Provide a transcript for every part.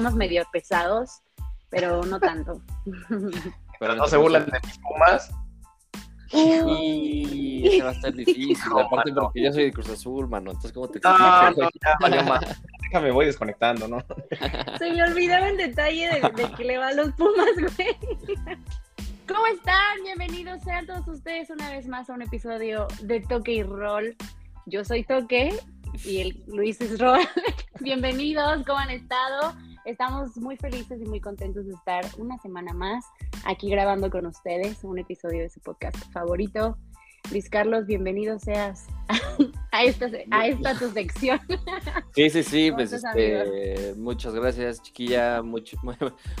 somos medio pesados, pero no tanto. Pero no se burlan de mis Pumas. Y va a estar difícil, aparte porque yo soy de Cruz Azul, mano, entonces ¿cómo te Ah, no, ya valió más. Déjame, voy desconectando, ¿no? Se me olvidaba el detalle de, de que le va a los Pumas, güey. ¿Cómo están? Bienvenidos sean todos ustedes una vez más a un episodio de Toque y Roll. Yo soy Toque y el Luis es Roll. Bienvenidos, ¿cómo han estado? Estamos muy felices y muy contentos de estar una semana más aquí grabando con ustedes un episodio de su podcast favorito. Luis Carlos, bienvenido seas a esta, a esta tu sección. Sí, sí, sí, ¿Cómo pues este, muchas gracias, chiquilla, mucho- muy,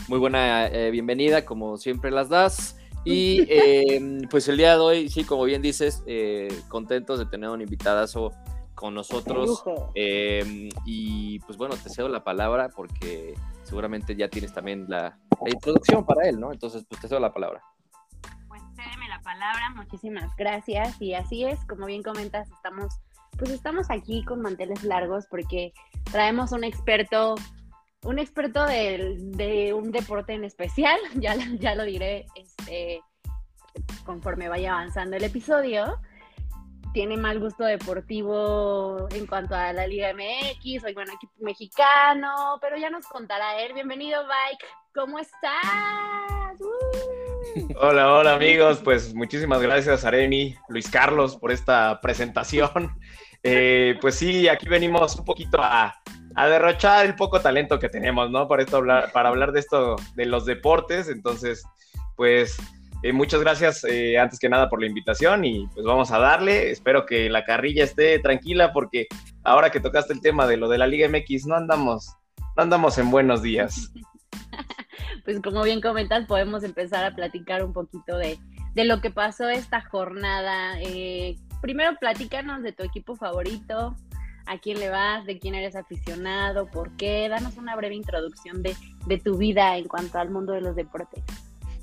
muy buena eh, bienvenida, como siempre las das. Y eh, pues el día de hoy, sí, como bien dices, eh, contentos de tener un invitadazo con nosotros. Eh, y pues bueno, te cedo la palabra porque seguramente ya tienes también la, la introducción para él, ¿no? Entonces, pues te cedo la palabra. Pues cédeme la palabra, muchísimas gracias. Y así es, como bien comentas, estamos, pues estamos aquí con manteles largos porque traemos un experto, un experto del- de, un deporte en especial, ya, lo- ya lo diré este, conforme vaya avanzando el episodio. Tiene mal gusto deportivo en cuanto a la Liga MX, soy bueno equipo mexicano, pero ya nos contará él. Bienvenido, Mike. ¿Cómo estás? ¡Uh! Hola, hola amigos, pues muchísimas gracias Areni, Luis Carlos por esta presentación. Eh, pues sí, aquí venimos un poquito a, a derrochar el poco talento que tenemos, ¿no? Para, esto hablar, para hablar de esto, de los deportes, entonces, pues eh, muchas gracias eh, antes que nada por la invitación y pues vamos a darle, espero que la carrilla esté tranquila porque ahora que tocaste el tema de lo de la Liga MX, no andamos, no andamos en buenos días. pues como bien comentas, podemos empezar a platicar un poquito de, de lo que pasó esta jornada. Eh, primero, platícanos de tu equipo favorito, a quién le vas, de quién eres aficionado, por qué. Danos una breve introducción de, de tu vida en cuanto al mundo de los deportes.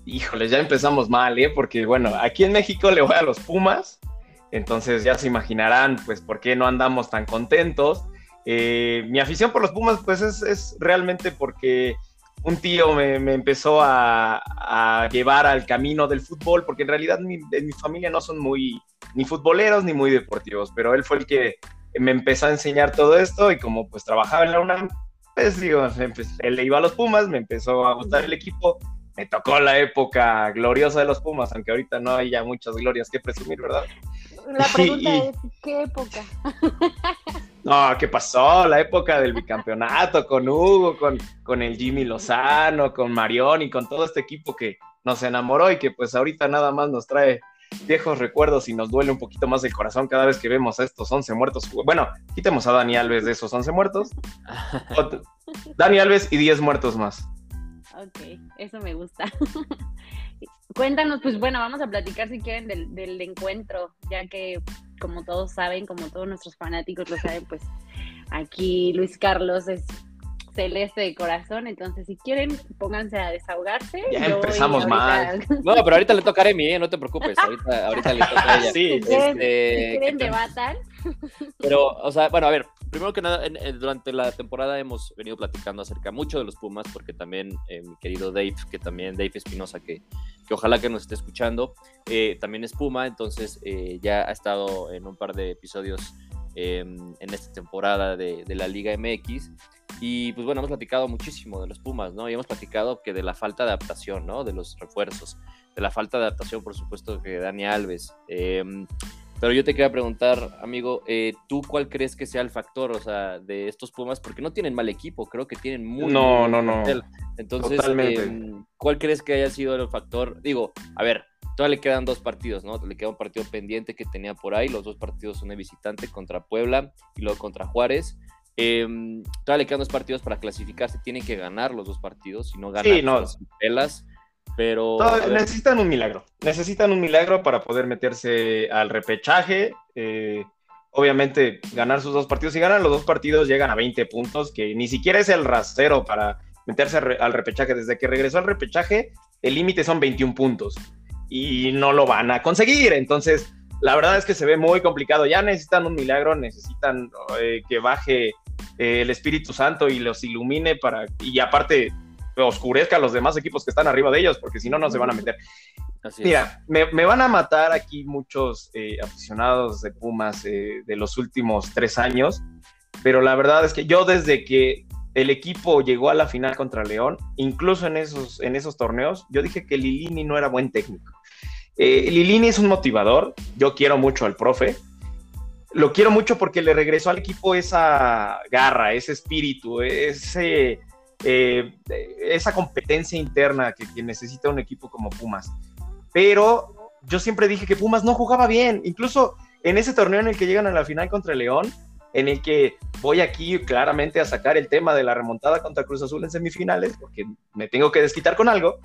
Híjole, ya empezamos mal, ¿eh? Porque bueno, aquí en México le voy a los Pumas, entonces ya se imaginarán, pues, por qué no andamos tan contentos. Eh, mi afición por los Pumas, pues, es, es realmente porque un tío me, me empezó a, a llevar al camino del fútbol, porque en realidad mi, en mi familia no son muy ni futboleros ni muy deportivos, pero él fue el que me empezó a enseñar todo esto y como pues trabajaba en la UNAM, pues digo, él le iba a los Pumas, me empezó a gustar el equipo, me tocó la época gloriosa de los Pumas, aunque ahorita no hay ya muchas glorias que presumir, ¿verdad? La pregunta Y- es, ¿qué época? No, ¿qué pasó? La época del bicampeonato con Hugo, con, con el Jimmy Lozano, con Marión y con todo este equipo que nos enamoró y que pues ahorita nada más nos trae viejos recuerdos y nos duele un poquito más el corazón cada vez que vemos a estos 11 muertos. Bueno, quitemos a Dani Alves de esos 11 muertos. Dani Alves y 10 muertos más. Ok, eso me gusta. Cuéntanos, pues bueno, vamos a platicar si quieren del, del encuentro, ya que como todos saben, como todos nuestros fanáticos lo saben, pues aquí Luis Carlos es celeste de corazón, entonces si quieren, pónganse a desahogarse. Ya empezamos ahorita- No, pero ahorita le tocaré a mí, ¿eh? no te preocupes, ahorita, ahorita le toca a ella. Sí, Si quieren, Este, si quieren debatan. Pero, o sea, bueno, a ver, primero que nada, en- en- durante la temporada hemos venido platicando acerca mucho de los Pumas, porque también eh, mi querido Dave, que también Dave Espinosa, que, que ojalá que nos esté escuchando, eh, también es Puma, entonces eh, ya ha estado en un par de episodios eh, en esta temporada de, de la Liga MX. Y pues bueno, hemos platicado muchísimo de los Pumas, ¿no? Y hemos platicado que de la falta de adaptación, ¿no? De los refuerzos, de la falta de adaptación, por supuesto, que Dani Alves. em, pero yo te quería preguntar, amigo, eh, ¿tú cuál crees que sea el factor, o sea, de estos Pumas? Porque no tienen mal equipo, creo que tienen muy No, no, no. plantel. Entonces, em, ¿cuál crees que haya sido el factor? Digo, a ver, todavía le quedan dos partidos, ¿no? Le queda un partido pendiente que tenía por ahí, los dos partidos son de visitante contra Puebla y luego contra Juárez. Em, todavía le quedan dos partidos para clasificarse, tienen que ganar los dos partidos, si no ganan, Sí, no. sin pelas. Pero, necesitan un milagro. Necesitan un milagro para poder meterse al repechaje. eh, obviamente, ganar sus dos partidos. Si ganan los dos partidos, llegan a 20 puntos, que ni siquiera es el rasero para meterse al repechaje. Desde que regresó al repechaje, el límite son 21 puntos. Y no lo van a conseguir. Entonces, la verdad es que se ve muy complicado. Ya necesitan un milagro, necesitan eh, que baje eh, el Espíritu Santo y los ilumine para, y aparte oscurezca a los demás equipos que están arriba de ellos, porque si no, no se van a meter. Mira, me, van a matar aquí muchos eh, aficionados de Pumas eh, de los últimos tres años, pero la verdad es que yo desde que el equipo llegó a la final contra León, incluso en esos, en esos torneos, yo dije que Lilini no era buen técnico. Eh, Lilini es un motivador, yo quiero mucho al profe, lo quiero mucho porque le regresó al equipo esa garra, ese espíritu, ese, eh, esa competencia interna que, que, necesita un equipo como Pumas. Pero yo siempre dije que Pumas no jugaba bien, incluso en ese torneo en el que llegan a la final contra León, en el que voy aquí claramente a sacar el tema de la remontada contra Cruz Azul en semifinales, porque me tengo que desquitar con algo.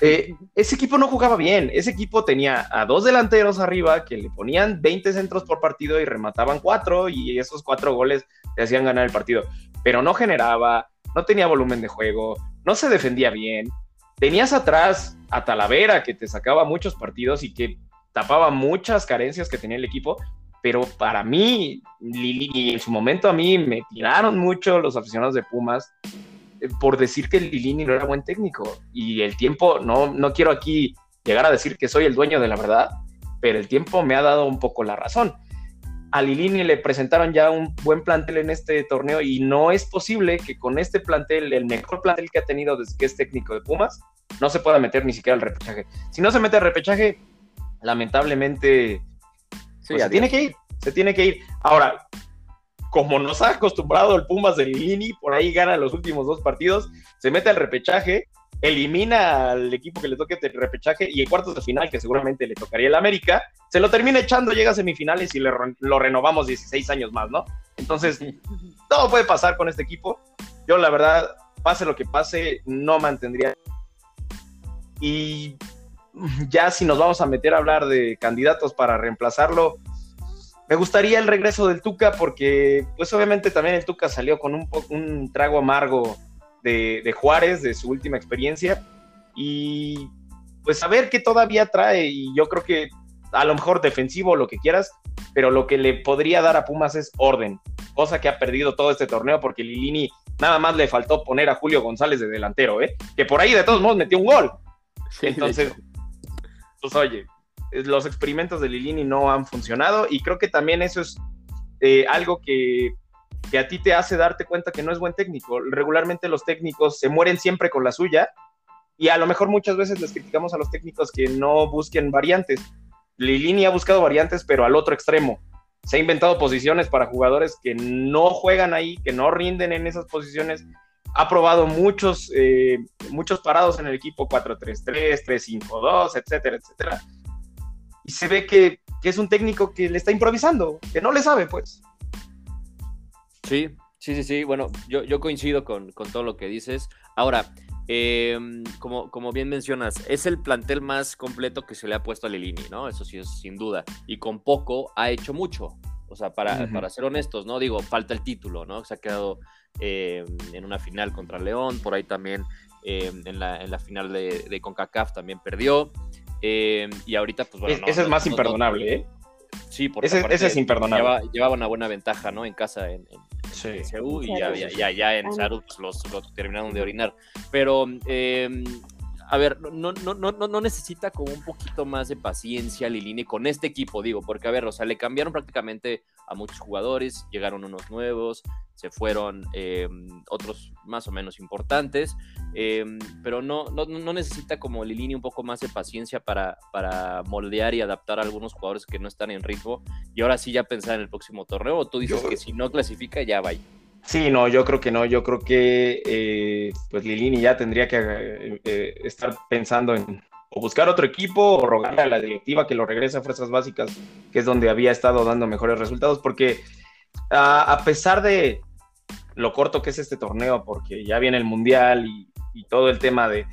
Eh, ese equipo no jugaba bien, ese equipo tenía a dos delanteros arriba que le ponían 20 centros por partido y remataban cuatro y esos cuatro goles le hacían ganar el partido, pero no generaba, no tenía volumen de juego, no se defendía bien. Tenías atrás a Talavera que te sacaba muchos partidos y que tapaba muchas carencias que tenía el equipo, pero para mí, Lili, en su momento a mí me tiraron mucho los aficionados de Pumas eh, por decir que Lilini no era buen técnico. Y el tiempo, no, no quiero aquí llegar a decir que soy el dueño de la verdad, pero el tiempo me ha dado un poco la razón. A Lilini le presentaron ya un buen plantel en este torneo y no es posible que con este plantel, el mejor plantel que ha tenido desde que es técnico de Pumas, no se pueda meter ni siquiera al repechaje. Si no se mete al repechaje, lamentablemente pues se tiene que ir, se tiene que ir. Ahora, como nos ha acostumbrado el Pumas de Lini, por ahí gana los últimos dos partidos, se mete al repechaje, elimina al equipo que le toque el repechaje y en cuartos de final, que seguramente le tocaría el América, se lo termina echando, llega a semifinales y lo renovamos 16 años más, ¿no? Entonces, todo puede pasar con este equipo. Yo, la verdad, pase lo que pase, no mantendría. Y ya si nos vamos a meter a hablar de candidatos para reemplazarlo, me gustaría el regreso del Tuca porque, pues obviamente también el Tuca salió con un, un trago amargo de, Juárez, de su última experiencia, y pues a ver qué todavía trae, y yo creo que a lo mejor defensivo, lo que quieras, pero lo que le podría dar a Pumas es orden, cosa que ha perdido todo este torneo porque Lilini nada más le faltó poner a Julio González de delantero, ¿eh? que por ahí de todos modos metió un gol. Entonces, pues oye, los experimentos de Lilini no han funcionado y creo que también eso es eh, algo que, que, a ti te hace darte cuenta que no es buen técnico. Regularmente los técnicos se mueren siempre con la suya y a lo mejor muchas veces les criticamos a los técnicos que no busquen variantes. Lilini ha buscado variantes, pero al otro extremo. Se ha inventado posiciones para jugadores que no juegan ahí, que no rinden en esas posiciones. Ha probado muchos, eh, muchos parados en el equipo 4-3-3, 3-5-2, etcétera, etcétera y se ve que, es un técnico que le está improvisando, que no le sabe, pues. Sí, sí, sí, sí. Bueno, yo, yo coincido con, todo lo que dices. Ahora, em, como, como bien mencionas, es el plantel más completo que se le ha puesto a Lilini, ¿no? Eso sí es sin duda. Y con poco ha hecho mucho. O sea, para, para ser honestos, ¿no? Digo, falta el título, ¿no? Se ha quedado em, en una final contra León, por ahí también em, en, la, en, la, final de, de CONCACAF también perdió. Eh, y ahorita, pues bueno. ese es más imperdonable, ¿eh? Sí, porque ese, es imperdonable. Llevaba, una buena ventaja, ¿no? En casa en, en CU y ya, ya, en Sarut pues, los, los, terminaron de orinar. Pero eh, a ver, no, no, no, no necesita como un poquito más de paciencia Lilini con este equipo, digo, porque a ver, o sea, le cambiaron prácticamente a muchos jugadores, llegaron unos nuevos, se fueron em, otros más o menos importantes, em, pero no, no, necesita como Lilini un poco más de paciencia para, para moldear y adaptar a algunos jugadores que no están en ritmo y ahora sí ya pensar en el próximo torneo, o tú dices que si no clasifica ya va. Sí, no, yo creo que no. Yo creo que eh, pues Lilini ya tendría que eh, estar pensando en o buscar otro equipo o rogarle a la directiva que lo regrese a Fuerzas Básicas, que es donde había estado dando mejores resultados, porque a pesar de lo corto que es este torneo, porque ya viene el Mundial y, todo el tema de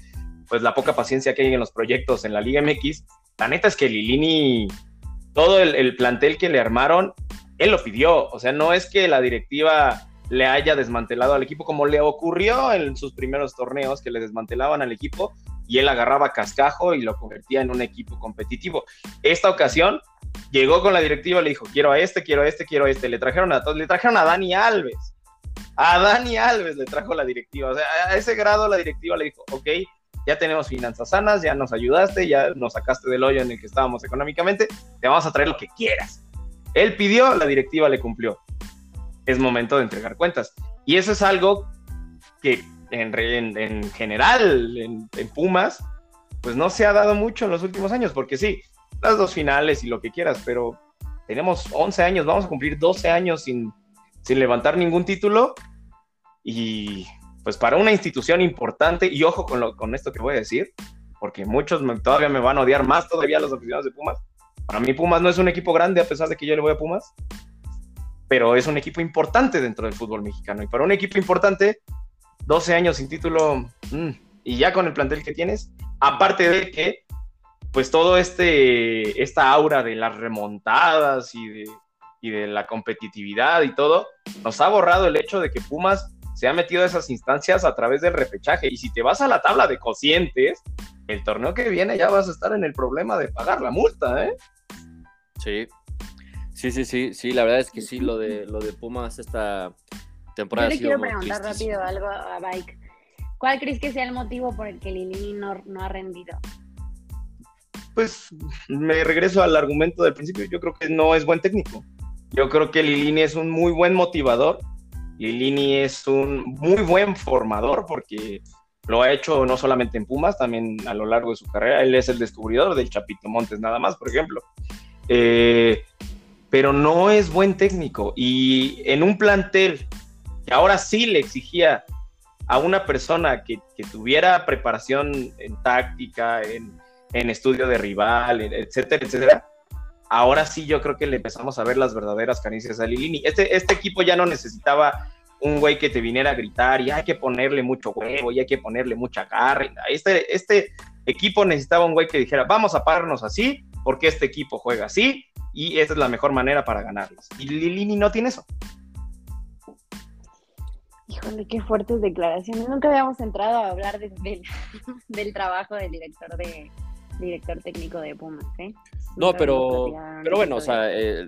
pues la poca paciencia que hay en los proyectos en la Liga MX, la neta es que Lilini, todo el plantel que le armaron, él lo pidió, o sea, no es que la directiva le haya desmantelado al equipo, como le ocurrió en sus primeros torneos, que le desmantelaban al equipo y él agarraba cascajo y lo convertía en un equipo competitivo. Esta ocasión llegó con la directiva, le dijo, quiero a este, quiero a este, quiero a este. Le trajeron a todos, le trajeron a Dani Alves. A Dani Alves le trajo la directiva. O sea, a ese grado la directiva le dijo, ok, ya tenemos finanzas sanas, ya nos ayudaste, ya nos sacaste del hoyo en el que estábamos económicamente, te vamos a traer lo que quieras. Él pidió, la directiva le cumplió. Es momento de entregar cuentas. Y eso es algo que en, en, general en, en, Pumas, pues no se ha dado mucho en los últimos años, porque sí, las dos finales y lo que quieras, pero tenemos 11 años, vamos a cumplir 12 años sin, sin levantar ningún título y pues para una institución importante, y ojo con, lo, con esto que voy a decir, porque muchos todavía me van a odiar más todavía los aficionados de Pumas. Para mí Pumas no es un equipo grande a pesar de que yo le voy a Pumas, pero es un equipo importante dentro del fútbol mexicano. Y para un equipo importante, 12 años sin título, mm, y ya con el plantel que tienes, aparte de que, pues todo este, esta aura de las remontadas y de, y de la competitividad y todo, nos ha borrado el hecho de que Pumas se ha metido a esas instancias a través del repechaje. Y si te vas a la tabla de cocientes, el torneo que viene ya vas a estar en el problema de pagar la multa, ¿eh? Sí. Sí, sí, sí, sí, la verdad es que sí, lo de, lo de Pumas esta temporada. Yo le quiero preguntar rápido algo a Bike. ¿Cuál crees que sea el motivo por el que Lilini no, no ha rendido? Pues me regreso al argumento del principio. Yo creo que no es buen técnico. Yo creo que Lilini es un muy buen motivador Lilini es un muy buen formador porque lo ha hecho no solamente en Pumas, también a lo largo de su carrera. Él es el descubridor del Chapito Montes, nada más, por ejemplo. Eh, pero no es buen técnico. Y en un plantel que ahora sí le exigía a una persona que, tuviera preparación en táctica, en, en, estudio de rival, etcétera, etcétera, ahora sí yo creo que le empezamos a ver las verdaderas caricias a Lilini. Este, este equipo ya no necesitaba un güey que te viniera a gritar y hay que ponerle mucho huevo y hay que ponerle mucha carne. Este, este equipo necesitaba un güey que dijera, vamos a pararnos así porque este equipo juega así y esa es la mejor manera para ganarles. Y Lilini no tiene eso. Híjole, qué fuertes declaraciones. Nunca habíamos entrado a hablar del trabajo del director de director técnico de Pumas, ¿eh? No, pero, pero bueno, o sea, eh,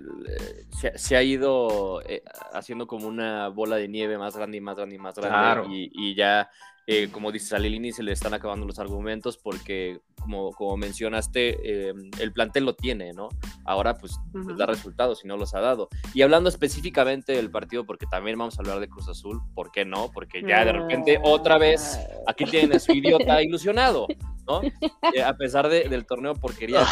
se, ha ido eh, haciendo como una bola de nieve más grande y más grande y más grande. Y, ya, eh, como dices, a Lilini se le están acabando los argumentos porque, como, como mencionaste, el plantel lo tiene, ¿no? Ahora, pues, pues, da resultados y no los ha dado. Y hablando específicamente del partido, porque también vamos a hablar de Cruz Azul, ¿por qué no? Porque ya de repente, otra vez, aquí tienen a su idiota ilusionado. ¿No? Eh, a pesar del torneo porquería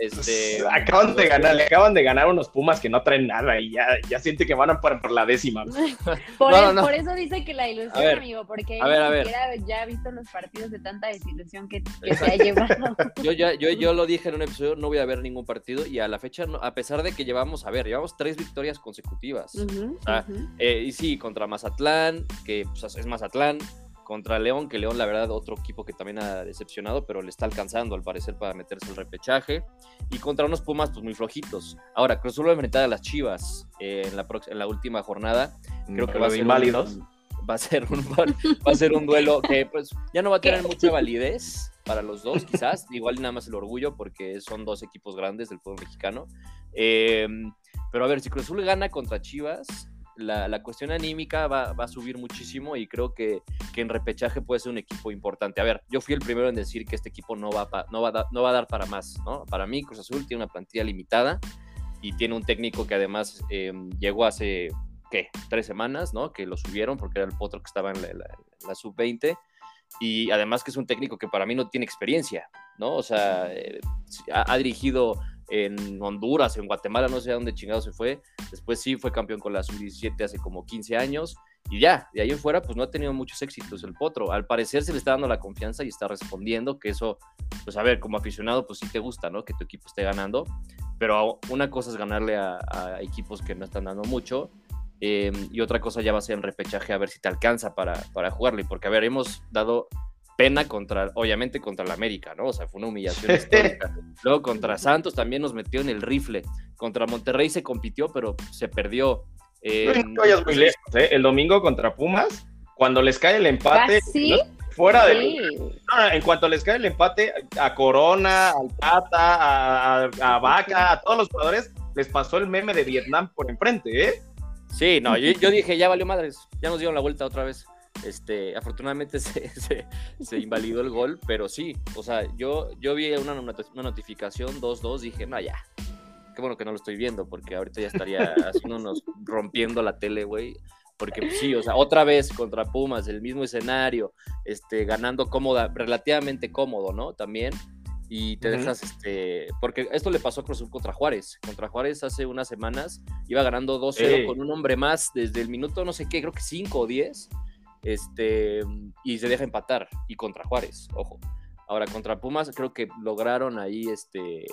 este, acaban de ganar, le acaban de ganar unos Pumas que no traen nada y ya, ya siente que van a por, la décima. por, eso dice que la ilusión, amigo, porque ya ha visto los partidos de tanta desilusión que, se ha llevado. Yo ya, yo, yo lo dije en un episodio, no voy a ver ningún partido y a la fecha, a pesar de que llevamos, a ver, llevamos tres victorias consecutivas. Eh, y sí, contra Mazatlán, que pues, es Mazatlán, contra León, que León, la verdad, otro equipo que también ha decepcionado, pero le está alcanzando al parecer para meterse el repechaje. Y contra unos Pumas, pues muy flojitos. Ahora, Cruz Azul va a enfrentar a las Chivas eh, en, la en la última jornada. Creo que va a ser inválidos. va a ser un va a ser un duelo que pues ya no va a tener mucha validez para los dos, quizás. Igual nada más el orgullo, porque son dos equipos grandes del fútbol mexicano. Em, pero a ver, si Cruz Azul gana contra Chivas, la, cuestión anímica va, a subir muchísimo y creo que, en repechaje puede ser un equipo importante. A ver, yo fui el primero en decir que este equipo no va, no va, no va a dar para más, ¿no? Para mí, Cruz Azul tiene una plantilla limitada y tiene un técnico que además em, llegó hace, ¿qué? Tres semanas, ¿no? Que lo subieron porque era el potro que estaba en la, sub-20 y además que es un técnico que para mí no tiene experiencia, ¿no? O sea, eh, ha, dirigido en Honduras, en Guatemala, no sé a dónde chingado se fue. Después sí fue campeón con la sub-17 hace como 15 años. Y ya, de ahí en fuera, pues no ha tenido muchos éxitos el Potro. Al parecer se le está dando la confianza y está respondiendo, que eso, pues a ver, como aficionado, pues sí te gusta, ¿no? Que tu equipo esté ganando. Pero una cosa es ganarle a, equipos que no están dando mucho. Em, y otra cosa ya va a ser en repechaje a ver si te alcanza para, para jugarle. Porque, a ver, hemos dado pena contra, obviamente contra la América, ¿no? O sea, fue una humillación histórica. Luego contra Santos también nos metió en el rifle. Contra Monterrey se compitió, pero se perdió. no vayas muy lejos, ¿eh? El domingo contra Pumas, cuando les cae el empate, fuera de. en cuanto les cae el empate, a Corona, al Tata, a, Vaca, a todos los jugadores, les pasó el meme de Vietnam por enfrente, ¿eh? Sí, no, yo, yo dije, ya valió madres, ya nos dieron la vuelta otra vez. Este, afortunadamente se, se, se invalidó el gol, pero sí, o sea, yo, yo vi una, una notificación 2-2, dije, no, ya, qué bueno que no lo estoy viendo, porque ahorita ya estaría haciéndonos rompiendo la tele, güey. Porque pues, sí, o sea, otra vez contra Pumas, el mismo escenario, este, ganando cómoda, relativamente cómodo, ¿no? También. Y te Ujú. dejas, este, porque esto le pasó a Cruz Azul contra Juárez. Contra Juárez hace unas semanas iba ganando 2-0 Ey. con un hombre más desde el minuto no sé qué, creo que 5 o 10. Este, y se deja empatar. Y contra Juárez, ojo. Ahora, contra Pumas, creo que lograron ahí, este,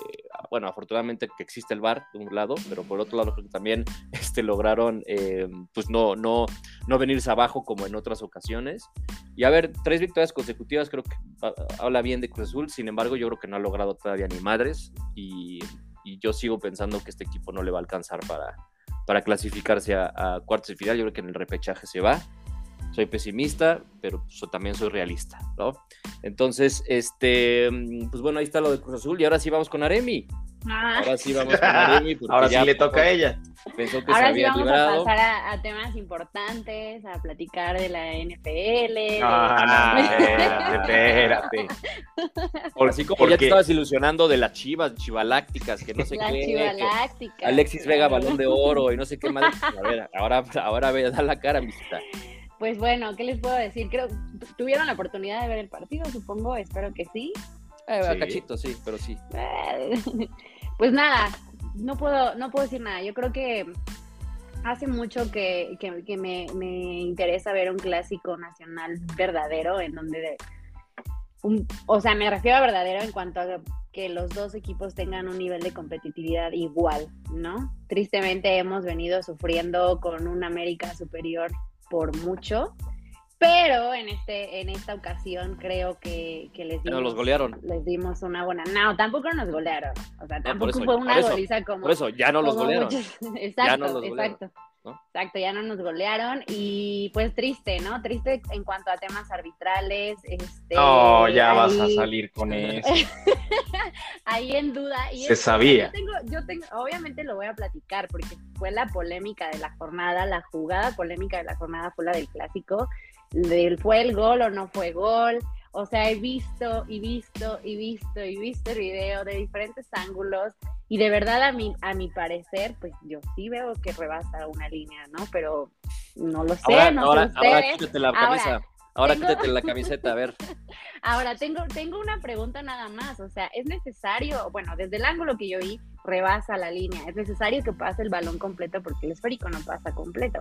bueno, afortunadamente que existe el VAR de un lado, pero por otro lado creo que también este, lograron, eh, pues no, no, no venirse abajo como en otras ocasiones. Y a ver, tres victorias consecutivas creo que habla bien de Cruz Azul, sin embargo yo creo que no ha logrado todavía ni madres y, y yo sigo pensando que este equipo no le va a alcanzar para, para clasificarse a, a cuartos de final, yo creo que en el repechaje se va. Soy pesimista, pero so- también soy realista, ¿no? Entonces, este, mm, pues bueno, ahí está lo de Cruz Azul y ahora sí vamos con Aremi. Ah, Ahora sí vamos con Aremi. porque Ahora sí ya le toca a ella. Pensó que se Ahora sí había vamos librado. a pasar a, a temas importantes, a platicar de la NFL. Ah, no, espérate, espérate. Por- Así como ya te estabas ilusionando de las chivas, chivalácticas, que no sé la qué. que chivaláctica. Alexis Vega, balón de oro y no sé qué más. A ver, ahora, ahora ve, da la cara, mijita. Pues bueno, ¿qué les puedo decir? Creo tu- tuvieron la oportunidad de ver el partido, supongo, espero que sí. Eh, Sí. Cachito, sí, pero sí. Pues nada, no puedo, no puedo decir nada. Yo creo que hace mucho que, que- que me, me interesa ver un clásico nacional verdadero en donde, de- un- o sea, me refiero a verdadero en cuanto a que los dos equipos tengan un nivel de competitividad igual, ¿no? Tristemente hemos venido sufriendo con un América superior por mucho, pero en este en esta ocasión creo que, que les dimos, nos los golearon. les dimos una buena. No, tampoco nos golearon. O sea, tampoco eso, fue una eso, goliza como. Por eso, ya no los golearon. muchos- Exacto, no los golearon, exacto. ¿No? Exacto, ya no nos golearon. Y pues triste, ¿no? Triste en cuanto a temas arbitrales. Este, No, ya vas a salir con eso. Ahí en duda. Y Se es- sabía. Yo tengo, yo tengo, obviamente lo voy a platicar porque fue la polémica de la jornada, la jugada polémica de la jornada fue la del clásico, del fue el gol o no fue gol. O sea, he visto y visto y visto y visto el video de diferentes ángulos y de verdad a mi, a mi parecer, pues yo sí veo que rebasa una línea, ¿no? Pero no lo sé, Ahora, no ahora, sé ahora quítate la camisa. Ahora tengo- quítate la camiseta, a ver. Ahora, tengo, tengo una pregunta nada más. O sea, ¿es necesario, bueno, desde el ángulo que yo vi, rebasa la línea? ¿Es necesario que pase el balón completo? Porque el esférico no pasa completo.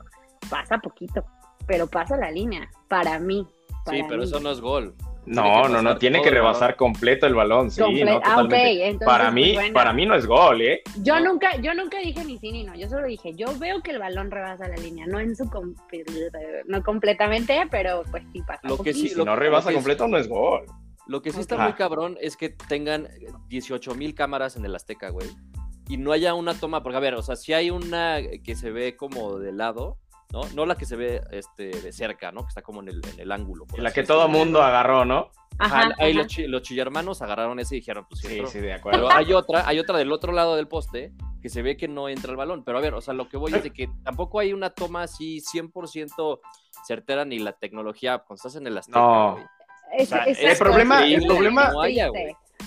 Pasa poquito, pero pasa la línea. Para mí. Sí, pero mí. eso no es gol. No, no, no, tiene que rebasar completo el balón, sí, Comple- no, ah, entonces, para pues, mí, bueno. para mí no es gol, ¿eh? Yo No. nunca, yo nunca dije ni sí ni no. Yo solo dije, yo veo que el balón rebasa la línea, no en su com- no completamente, pero pues sí pasa. Lo que sí- Si lo- no rebasa completo no es gol. Lo que sí está Ajá. muy cabrón es que tengan 18 mil cámaras en el Azteca, güey. Y no haya una toma, porque a ver, o sea, si hay una que se ve como de lado, ¿no? No la que se ve este, de cerca, ¿no? Que está como en el, en el ángulo. La que todo mundo agarró, ¿no? Ajá, Ajá, ahí los, los chillermanos agarraron ese y dijeron, pues sí, Sí, de acuerdo. Pero hay otra, hay otra del otro lado del poste que se ve que no entra el balón. Pero a ver, o sea, lo que voy es de que tampoco hay una toma así 100% certera ni la tecnología cuando estás en el Azteca. No. güey. Es- O sea, el problema- es el problema- haya.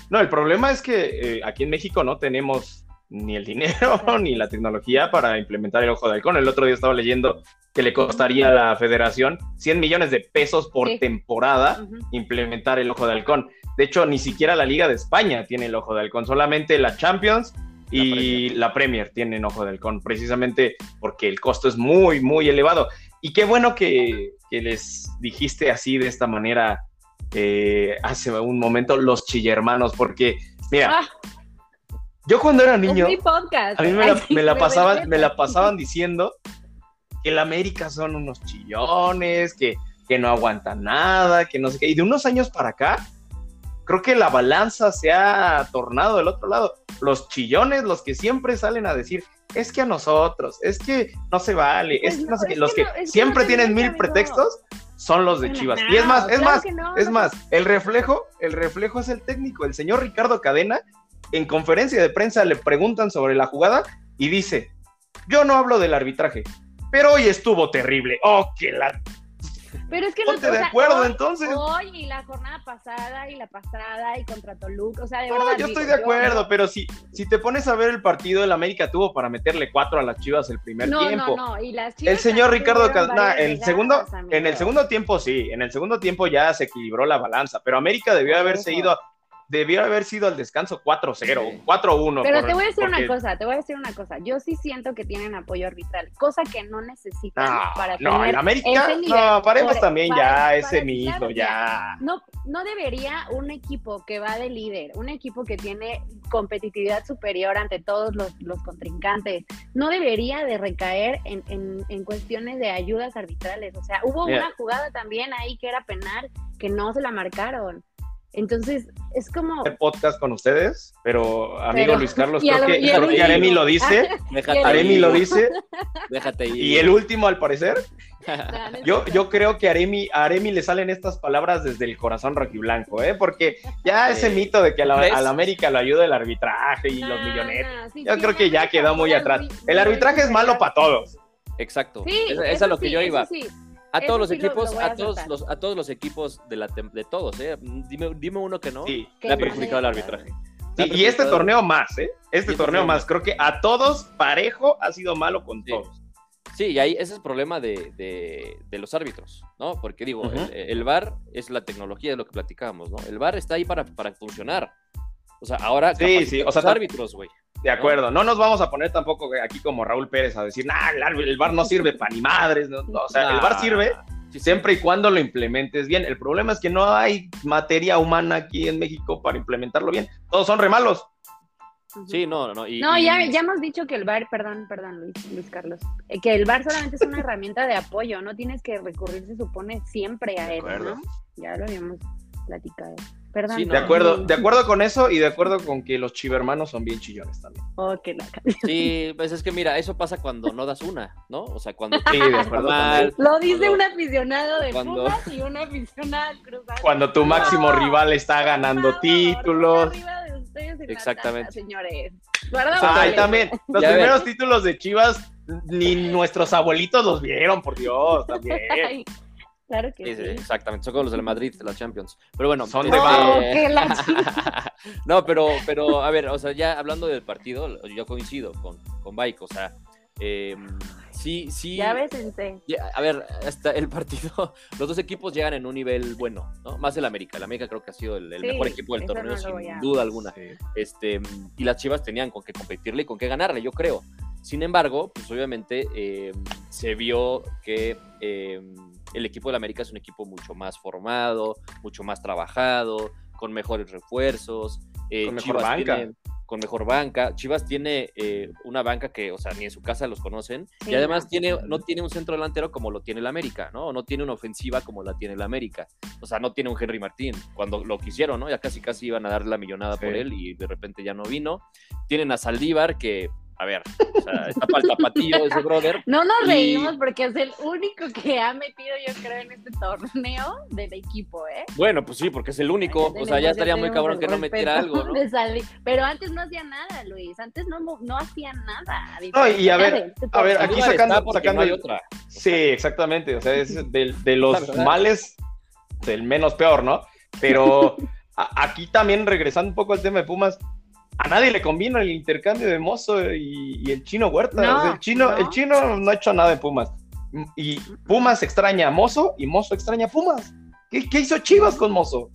No, el problema es que eh, aquí en México no tenemos ni el dinero ni la tecnología para implementar el ojo de halcón. El otro día estaba leyendo que le costaría a la federación 100 millones de pesos por Sí. temporada implementar el ojo de halcón. De hecho, ni siquiera la Liga de España tiene el ojo de halcón, solamente la Champions y la Premier tienen ojo de halcón, precisamente porque el costo es muy, muy elevado. Y qué bueno que, que les dijiste así de esta manera eh, hace un momento los chillermanos, porque mira, Ah, yo cuando era es niño, mi podcast. a mí me la, me pasaban, respeto. me la pasaban diciendo que el América son unos chillones, que, que no aguantan nada, que no sé qué. Y de unos años para acá, creo que la balanza se ha tornado del otro lado. Los chillones, los que siempre salen a decir, es que a nosotros, es que no se vale, Pues es que no, no sé qué. Los que no, siempre no tienen mil pretextos son los de Chivas. y es más, es claro más, es más, el reflejo, el reflejo es el técnico, el señor Ricardo Cadena, en conferencia de prensa le preguntan sobre la jugada y dice, yo no hablo del arbitraje, pero hoy estuvo terrible. Oh, que la pero es que no Ponte de acuerdo, hoy, entonces. Hoy y la jornada pasada y la pasada y contra Toluca, o sea, de No, verdad. yo digo, estoy de acuerdo, pero si, si te pones a ver el partido, el América tuvo para meterle cuatro a las Chivas el primer No, tiempo. no, no, y las Chivas El señor Ricardo varias el segundo, en el segundo tiempo sí, en el segundo tiempo ya se equilibró la balanza, pero América debió Por haberse eso. ido, debió haber sido al descanso 4-0, Sí. 4-1. Pero por- te voy a decir porque- una cosa, te voy a decir una cosa. Yo sí siento que tienen apoyo arbitral, cosa que no necesitan No, para no, tener en América, ese nivel. no, paremos Por- también para- ya para- ese claro, ya. No, no debería un equipo que va de líder, un equipo que tiene competitividad superior ante todos los, los contrincantes, no debería de recaer en, en- en cuestiones de ayudas arbitrales. O sea, hubo una jugada también ahí que era penal, que no se la marcaron. Entonces, es como... hacer podcast con ustedes, pero amigo Pero- Luis Carlos, a creo lo- que, y a creo que Aremi lo dice, Déjate Aremi ir, lo dice, Déjate ir. y el último al parecer, es yo, yo creo que a Aremi, a Aremi le salen estas palabras desde el corazón rojiblanco, ¿eh? porque ya ese mito de que a la, a América lo ayuda el arbitraje y los sí, yo sí, creo que ya quedó muy atrás. El arbitraje es malo para todos. Exacto. Sí, Esa- esa eso es lo que sí, yo eso iba. A todos los sí equipos, lo a a todos los, a todos los equipos de la de todos, ¿eh? Dime, dime uno que no. Sí. Le ha perjudicado el arbitraje. Sí, y este torneo más, ¿eh? Este Sí, torneo más. Creo que a todos parejo ha sido malo con Sí. todos. Sí, y ahí ese es el problema de, de- de los árbitros, ¿no? Porque digo, el, el VAR es la tecnología de lo que platicábamos, ¿no? El VAR está ahí para, para funcionar. O sea, ahora Sí, sí, o sea, árbitros, güey. De acuerdo, no nos vamos a poner tampoco aquí como Raúl Pérez a decir, nah, el, ar- el bar no sirve para ni madres. no, no, o sea, el bar sirve Sí, sí. siempre y cuando lo implementes bien. El problema es que no hay materia humana aquí en México para implementarlo bien. Todos son re malos. Ujú. Sí, no, no. Y, No, y- ya, ya hemos dicho que el VAR, perdón, perdón, Luis, Luis Carlos, eh, que el VAR solamente es una herramienta de apoyo, no tienes que recurrir, se supone, siempre a él. ¿no? Ya lo habíamos platicado. Perdón. Sí, De No. acuerdo, de acuerdo con eso y de acuerdo con que los chivermanos son bien chillones también. Oh, la- Sí, pues es que mira, eso pasa cuando no das una, ¿no? O sea, cuando Sí, de acuerdo mal, Lo dice Cuando- un aficionado de cuando- Pumas y un aficionado al Cruz Azul. Cuando tu máximo No, rival está ganando títulos. arriba de ustedes en la Exactamente. taza, señores. El- también, los Ya ves. primeros títulos de Chivas ni nuestros abuelitos los vieron, por Dios, también. Claro que Sí, exactamente, son como los del Madrid, de la Champions. Pero bueno, Son este, de Oh, que la chica. no, pero, pero, a ver, o sea, ya hablando del partido, yo coincido con, con Bike, o sea, eh, sí, sí. Ya ves, ya, A ver, hasta el partido, los dos equipos llegan en un nivel bueno, ¿no? Más el América. El América creo que ha sido el, el Sí, mejor equipo del torneo, no sin a- duda alguna. Sí. Este, y las Chivas tenían con qué competirle y con qué ganarle, yo creo. Sin embargo, pues obviamente eh, se vio que eh, el equipo del América es un equipo mucho más formado, mucho más trabajado, con mejores refuerzos. eh, Con mejor Chivas banca. tiene- con mejor banca. Chivas tiene eh, una banca que, o sea, ni en su casa los conocen. Sí, y además no. tiene, no tiene un centro delantero como lo tiene el América, ¿no? No tiene una ofensiva como la tiene el América. O sea, no tiene un Henry Martín. Cuando lo quisieron, ¿no? Ya casi casi iban a dar la millonada Sí. por él y de repente ya no vino. Tienen a Saldívar que, a ver, o sea, está para el tapatío ese brother. No nos Y- reímos porque es el único que ha metido, yo creo, en este torneo del equipo, ¿eh? Bueno, pues sí, porque es el único. O sea, ya estaría muy cabrón que no metiera algo. Pero antes no hacía nada, Luis. Antes no, no hacía nada. No, y a ver, este a ver, aquí sacando- sacando no hay el- otra. Sí, exactamente. O sea, es de, los males del menos peor, ¿no? Pero a- aquí también, regresando un poco al tema de Pumas, a nadie le convino el intercambio de Mozo y, y el chino Huerta. No, O sea, el, chino, no. el chino no ha hecho nada en Pumas. Y Pumas extraña a Mozo y Mozo extraña a Pumas. ¿Qué, qué hizo Chivas con Mozo?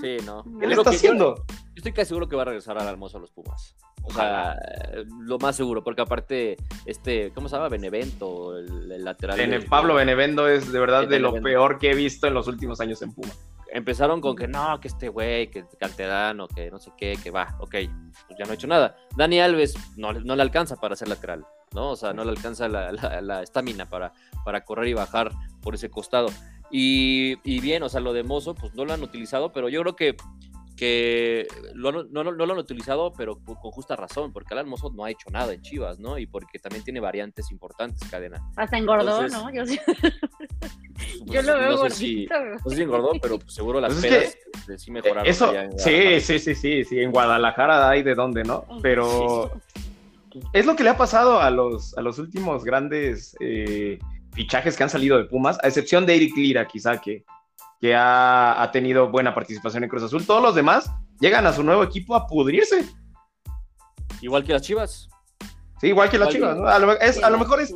Sí, no. ¿Qué ¿Qué Yo le está yo- haciendo? Yo estoy casi seguro que va a regresar al almuerzo a los Pumas. O Ojalá. sea, lo más seguro, porque aparte, este, ¿cómo se llama? Benevento, el, el lateral. Pablo Benevendo es de verdad de lo peor que he visto en los últimos años en Pumas. Empezaron con que no, que este güey, que canterano, que no sé qué, que va, ok, pues ya no ha hecho nada. Dani Alves no, no le alcanza para ser lateral, ¿no? O sea, no le alcanza la estamina para, para correr y bajar por ese costado. Y, y bien, o sea, lo de Mozo, pues no lo han utilizado, pero yo creo que, que lo no, no- no lo han utilizado, pero con justa razón, porque Alan Mozo no ha hecho nada en Chivas, ¿no? Y porque también tiene variantes importantes, cadena. Hasta engordó, Entonces, ¿no? Yo, sí- yo Pues, lo veo no sé si- gordito. no sé si engordó, pero pues, seguro las Pues es que- pedas sí mejoraron. Eso, allá en sí, sí, sí, sí, sí, en Guadalajara hay de dónde, ¿no? Pero, es lo que le ha pasado a los, a los últimos grandes eh, fichajes que han salido de Pumas, a excepción de Eric Lira, quizá, que, que ha, ha, tenido buena participación en Cruz Azul. Todos los demás llegan a su nuevo equipo a pudrirse. Igual que las Chivas. Sí, igual que las Chivas, ¿no? A lo, es, a lo mejor es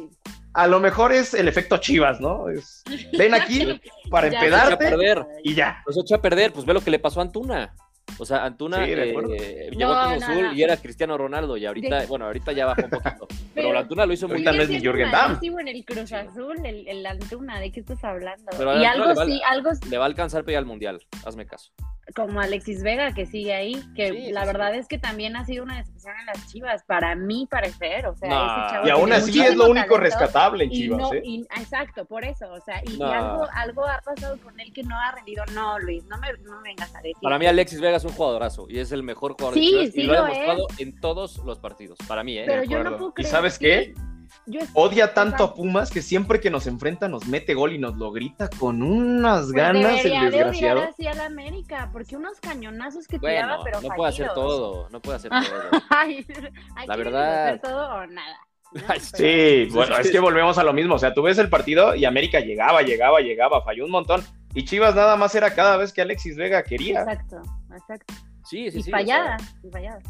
a lo mejor es el efecto Chivas, ¿no? Es, ven aquí para empedarte y ya. Nos echa a perder, pues ve lo que le pasó a Antuna. O sea, Antuna eh, llegó no, a Cruz Azul y era Cristiano Ronaldo y ahorita, bueno, ahorita ya bajó un poquito. pero, pero Antuna lo hizo muy bien. Ni Jürgen Damm. en el Cruz Azul, el, el, Antuna, ¿de qué estás hablando? Pero y algo va, sí, algo Le va a alcanzar para ir al Mundial, hazme caso como Alexis Vega que sigue ahí, que sí, la sí, verdad es que también ha sido una decepción en las Chivas, para mí parecer, o sea, no. ese chavo y aún así es lo único rescatable en Chivas, no, ¿eh? y, exacto, por eso, o sea, y, y, algo, algo ha pasado con él que no ha rendido, no, Luis, no me, no me vengas a decir. Para mí Alexis Vega es un jugadorazo y es el mejor jugador sí, de Chivas sí y lo, lo ha demostrado es. en todos los partidos, para mí, ¿eh? Pero yo no puedo ¿Y creer sabes que- qué? Yo Odia tanto a Pumas que siempre que nos enfrenta nos mete gol y nos lo grita con unas pues ganas el de desgraciado. así a la América, porque unos cañonazos que Bueno, tiraba, pero no puede hacer fallidos. todo, no puede hacer todo. Ay, La verdad. hacer todo o nada. ¿no? Ay, Pero- Sí, bueno, es que volvemos a lo mismo. O sea, tú ves el partido y América llegaba, llegaba, llegaba, falló un montón. Y Chivas nada más era cada vez que Alexis Vega quería. Exacto, exacto. Sí, sí, y sí. o sea, fallada, y fallada.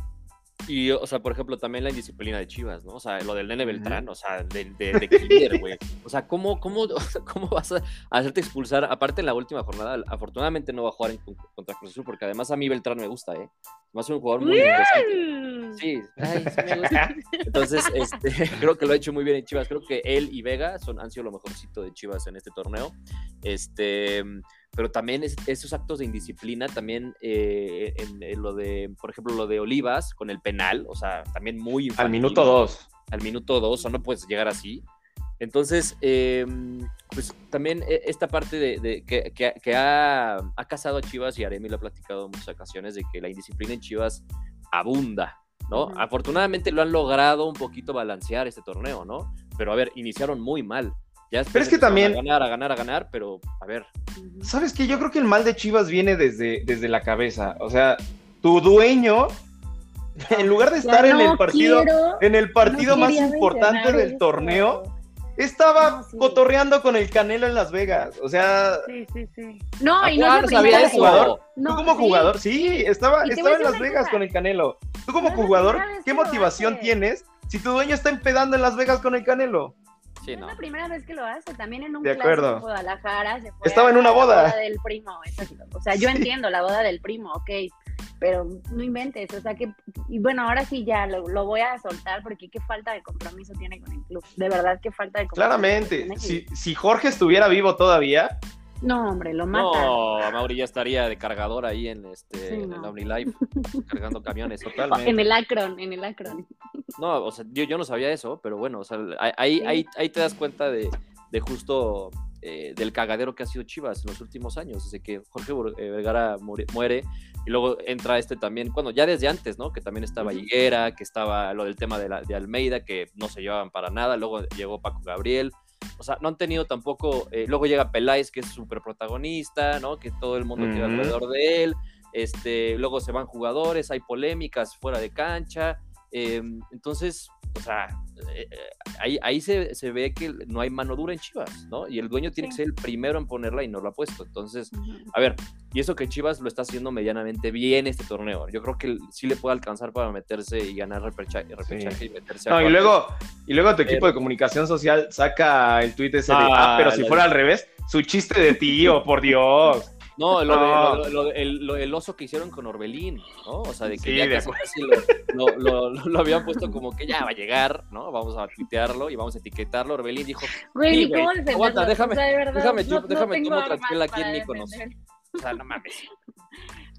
Y, o sea, por ejemplo, también la indisciplina de Chivas, ¿no? O sea, lo del Nene Beltrán, o sea, de, de, de Kinder, güey. O sea, ¿cómo, cómo, ¿cómo vas a hacerte expulsar? Aparte, en la última jornada, afortunadamente no va a jugar en, contra Cruz Azul, porque además a mí Beltrán me gusta, ¿eh? Hace un jugador muy interesante. Sí, ay, sí me gusta. Entonces, este, creo que lo ha hecho muy bien en Chivas. Creo que él y Vega son, han sido lo mejorcito de Chivas en este torneo. Este, pero también es- esos actos de indisciplina, también eh, en, en lo de, por ejemplo, lo de Olivas con el penal, o sea, también muy Al infantil. minuto dos. Al minuto dos, o no puedes llegar así. Entonces, eh, pues también eh, esta parte de, de que, que- que ha, ha casado a Chivas y Aremi lo ha platicado en muchas ocasiones de que la indisciplina en Chivas abunda, ¿no? Ujú. Afortunadamente lo han logrado un poquito balancear este torneo, ¿no? Pero a ver, iniciaron muy mal. Ya Pero es que también- A ganar, a ganar, a ganar, pero a ver. ¿Sabes qué? Yo creo que el mal de Chivas viene desde, desde la cabeza. O sea, tu dueño, en lugar de estar en el partido, quiero- en el partido no más importante del eso. torneo, estaba No, sí. cotorreando con el Canelo en Las Vegas. O sea, Sí, sí, sí. No, ¿A y no sabía eso? jugador, No, tú como sí. jugador, sí, estaba, estaba en Las Vegas cosa. con el Canelo. Tú como No jugador, ¿qué motivación tienes si tu dueño está empedando en Las Vegas con el Canelo? Sí, No no. es la primera vez que lo hace, también en un De clásico acuerdo. en Guadalajara se fue Estaba en una la boda. del primo, exacto. O sea, yo Sí. entiendo la boda del primo, ok, pero no inventes, o sea que, y bueno, ahora sí ya lo, lo voy a soltar porque qué falta de compromiso tiene con el club, de verdad qué falta de compromiso. Claramente, si, si Jorge estuviera vivo todavía, No, hombre, lo mata. No, Mauri ya estaría de cargador ahí en este Sí, en no. la OmniLife, cargando camiones. totalmente. En el Acron, en el Acron. No, o sea, yo, yo no sabía eso, pero bueno, o sea, ahí, Sí. ahí, ahí te das cuenta de, de justo eh, del cagadero que ha sido Chivas en los últimos años, desde que Jorge eh, Vergara muere y luego entra este también, bueno, ya desde antes, ¿no? Que también estaba. Higuera, que estaba lo del tema de, la- de Almeida, que no se llevaban para nada, luego llegó Paco Gabriel. O sea, no han tenido tampoco. eh, luego llega Peláez, que es súper protagonista, ¿no? Que todo el mundo gira Ujú. alrededor de él. Este, luego se van jugadores, hay polémicas fuera de cancha. eh, entonces, o sea, eh, eh, ahí, ahí se, se ve que no hay mano dura en Chivas, ¿no? Y el dueño tiene que Sí. ser el primero en ponerla y no lo ha puesto. Entonces, a ver, y eso que Chivas lo está haciendo medianamente bien este torneo. Yo creo que sí le puede alcanzar para meterse y ganar repechaje, repechaje y meterse a No, y cuartos. luego, y luego tu equipo Pero- de comunicación social saca el tuit ese de, Ah, ah, pero si la- fuera al revés, su chiste de tío, por Dios. No, lo de- lo- lo- el, lo- el oso que hicieron con Orbelín, ¿no? O sea, de que Sí, ya de casi, acuerdo. casi lo, lo- lo- lo- lo habían puesto como que ya va a llegar, ¿no? Vamos a tuitearlo y vamos a etiquetarlo. Orbelín dijo, Güey, Sí, ¿y ¿cómo güey. defenderlo? Aguanta, déjame- O sea, de verdad, déjame, no- yo- no déjame tengo tomo aquí para en defender. o sea, no mames.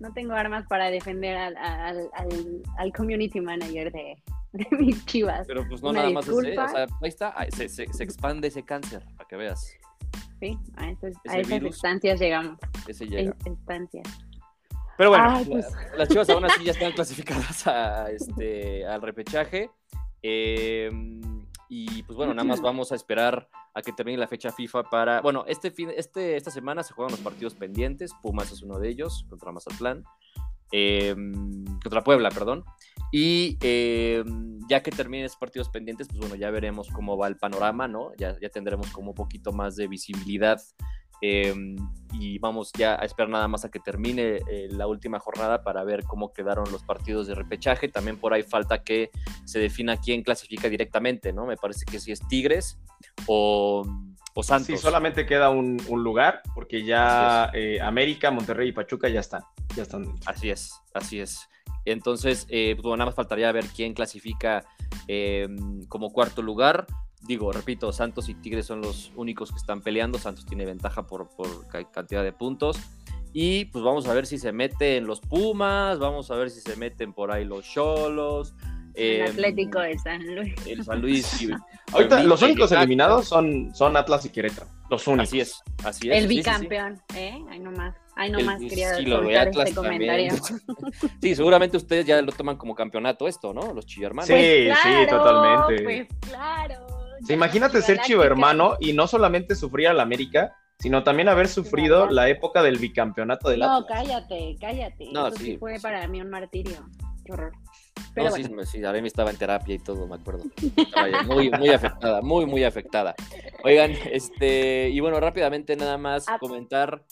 No tengo armas para defender al, al, al, al community manager de, de mis chivas. Pero pues no Una nada más ese, disculpa. o sea, ahí está, se- se expande ese cáncer, para que veas. Sí, a esas, a Ese esas virus. instancias llegamos. Ese llega. Es- Instancias. Pero bueno, Ay, la- pues. las chivas aún así ya están clasificadas a, este, al repechaje. Eh, y pues bueno, nada más vamos a esperar a que termine la fecha FIFA para. Bueno, este fin, este, esta semana se juegan los partidos pendientes. Pumas es uno de ellos contra Mazatlán. em, contra Puebla, perdón. Y em, ya que terminen esos partidos pendientes, pues bueno, ya veremos cómo va el panorama, ¿no? Ya, ya tendremos como un poquito más de visibilidad em, y vamos ya a esperar nada más a que termine eh, la última jornada para ver cómo quedaron los partidos de repechaje. También por ahí falta que se defina quién clasifica directamente, ¿no? Me parece que si es Tigres o, o Santos. Sí, solamente queda un, un lugar porque ya eh, América, Monterrey y Pachuca ya están. Ya están. Así es, así es. Entonces, eh, pues, bueno, nada más faltaría ver quién clasifica eh, como cuarto lugar. Digo, repito, Santos y Tigres son los únicos que están peleando. Santos tiene ventaja por, por cantidad de puntos. Y pues vamos a ver si se meten los Pumas, vamos a ver si se meten por ahí los Cholos. El eh, Atlético de San Luis. El San Luis. Ahorita los únicos eliminados son, son Atlas y Querétaro. Los únicos. Así es, así es. El bicampeón, sí, sí. ¿eh? Ahí nomás. Ay, no más quería sí, este comentario. sí, seguramente ustedes ya lo toman como campeonato esto, ¿no? Los chillermanos. Sí, pues claro, sí, totalmente. Pues claro. Sí, imagínate ser chivo hermano y no solamente sufrir al América, sino también haber sufrido la época del bicampeonato del No, cállate, cállate. No, Eso sí, sí fue para mí un martirio. Qué horror. Pero no, bueno. sí, sí, Aremi estaba en terapia y todo, me acuerdo. Muy, muy afectada, muy, muy afectada. Oigan, este, y bueno, rápidamente nada más ah. comentar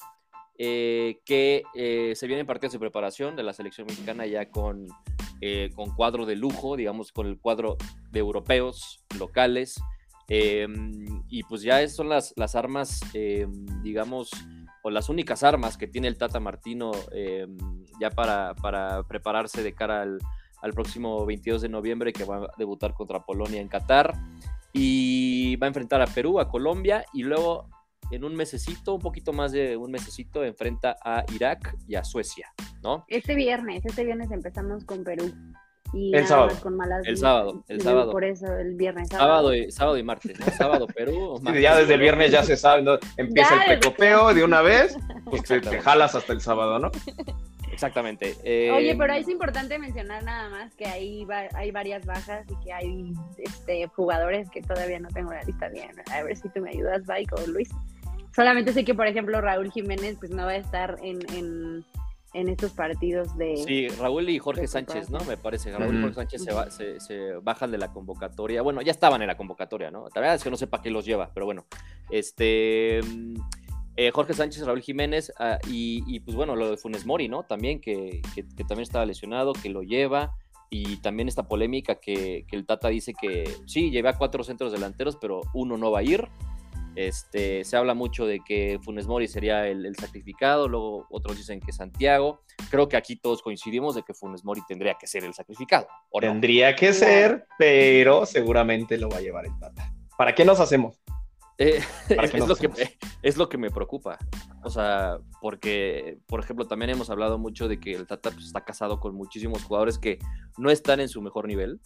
eh, que eh, se vienen partidos de preparación de la selección mexicana ya con, eh, con cuadro de lujo, digamos, con el cuadro de europeos locales. Em, y pues ya son las, las armas, em, digamos, o las únicas armas que tiene el Tata Martino em, ya para, para, prepararse de cara al, al próximo 22 de noviembre que va a debutar contra Polonia en Qatar y va a enfrentar a Perú, a Colombia y luego en un mesecito, un poquito más de un mesecito, enfrenta a Irak y a Suecia, ¿no? Este viernes, este viernes empezamos con Perú. Y el sábado. Con malas el sábado, el sábado. Por eso, el viernes. Sábado, y, sábado y martes, ¿no? Sábado Perú. Martes, ya desde el viernes ya se sabe, ¿no? Empieza ya, el precopeo de una vez, pues te, te jalas hasta el sábado, ¿no? Exactamente. Eh, Oye, pero es importante mencionar nada más que hay, hay varias bajas y que hay este, jugadores que todavía no tengo la lista bien. A ver si tú me ayudas, Mike o Luis. Solamente sé que, por ejemplo, Raúl Jiménez pues no va a estar en, en, en estos partidos de... Sí, Raúl y Jorge Sánchez, ¿no? Me parece. Raúl y Jorge Sánchez se, va, se, se, bajan de la convocatoria. Bueno, ya estaban en la convocatoria, ¿no? La verdad es que no sé para qué los lleva, pero bueno. Este... Eh, Jorge Sánchez, Raúl Jiménez uh, y, y, pues bueno, lo de Funes Mori, ¿no? También que, que, que, también estaba lesionado, que lo lleva y también esta polémica que, que el Tata dice que sí, lleva cuatro centros delanteros, pero uno no va a ir. Este, se habla mucho de que Funes Mori sería el, el, sacrificado, luego otros dicen que Santiago. Creo que aquí todos coincidimos de que Funes Mori tendría que ser el sacrificado. ¿o no? Tendría que ser, pero seguramente lo va a llevar el Tata. ¿Para qué nos hacemos? Eh, es, lo que me, es, lo que me, preocupa. O sea, porque, por ejemplo, también hemos hablado mucho de que el Tata pues, está casado con muchísimos jugadores que no están en su mejor nivel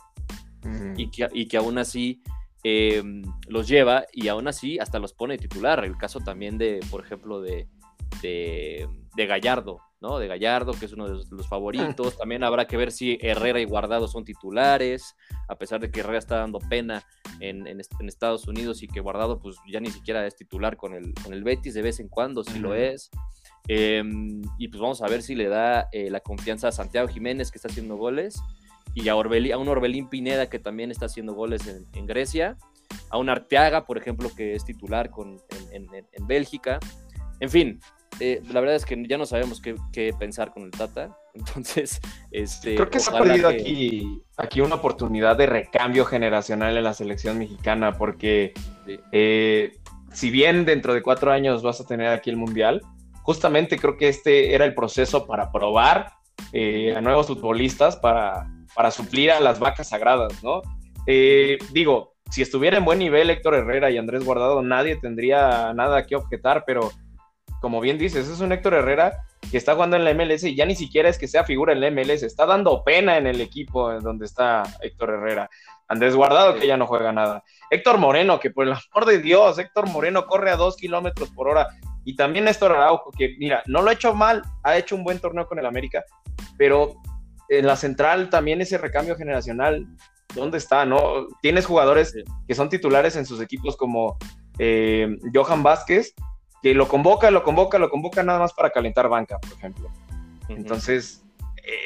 y, que, y que aún así eh, los lleva y aún así hasta los pone titular. El caso también de, por ejemplo, de, de, de Gallardo, ¿no? De Gallardo, que es uno de los, los, favoritos. También habrá que ver si Herrera y Guardado son titulares, a pesar de que Herrera está dando pena en, en, en Estados Unidos y que Guardado, pues ya ni siquiera es titular con el, con el Betis de vez en cuando, si uh -huh. lo es. Eh, y pues vamos a ver si le da eh, la confianza a Santiago Jiménez, que está haciendo goles y a, Orbelín, a un Orbelín Pineda que también está haciendo goles en, en, Grecia, a un Arteaga, por ejemplo, que es titular con, en, en Bélgica. En fin, eh, la verdad es que ya no sabemos qué, qué, pensar con el Tata. Entonces, este, creo que se ha perdido que... aquí, aquí una oportunidad de recambio generacional en la selección mexicana, porque sí. eh, si bien dentro de cuatro años vas a tener aquí el Mundial, justamente creo que este era el proceso para probar eh, a nuevos futbolistas, para para suplir a las vacas sagradas, ¿no? Eh, digo, si estuviera en buen nivel Héctor Herrera y Andrés Guardado, nadie tendría nada que objetar, pero como bien dices, es un Héctor Herrera que está jugando en la MLS y ya ni siquiera es que sea figura en la MLS, está dando pena en el equipo donde está Héctor Herrera. Andrés Guardado, que ya no juega nada. Héctor Moreno, que por el amor de Dios, Héctor Moreno corre a dos kilómetros por hora. Y también Néstor Araujo, que mira, no lo ha hecho mal, ha hecho un buen torneo con el América, pero en la central también ese recambio generacional, ¿dónde está? ¿No? Tienes jugadores que son titulares en sus equipos como eh, Johan Vázquez, que lo convoca, lo convoca, lo convoca nada más para calentar banca, por ejemplo. Uh -huh. Entonces,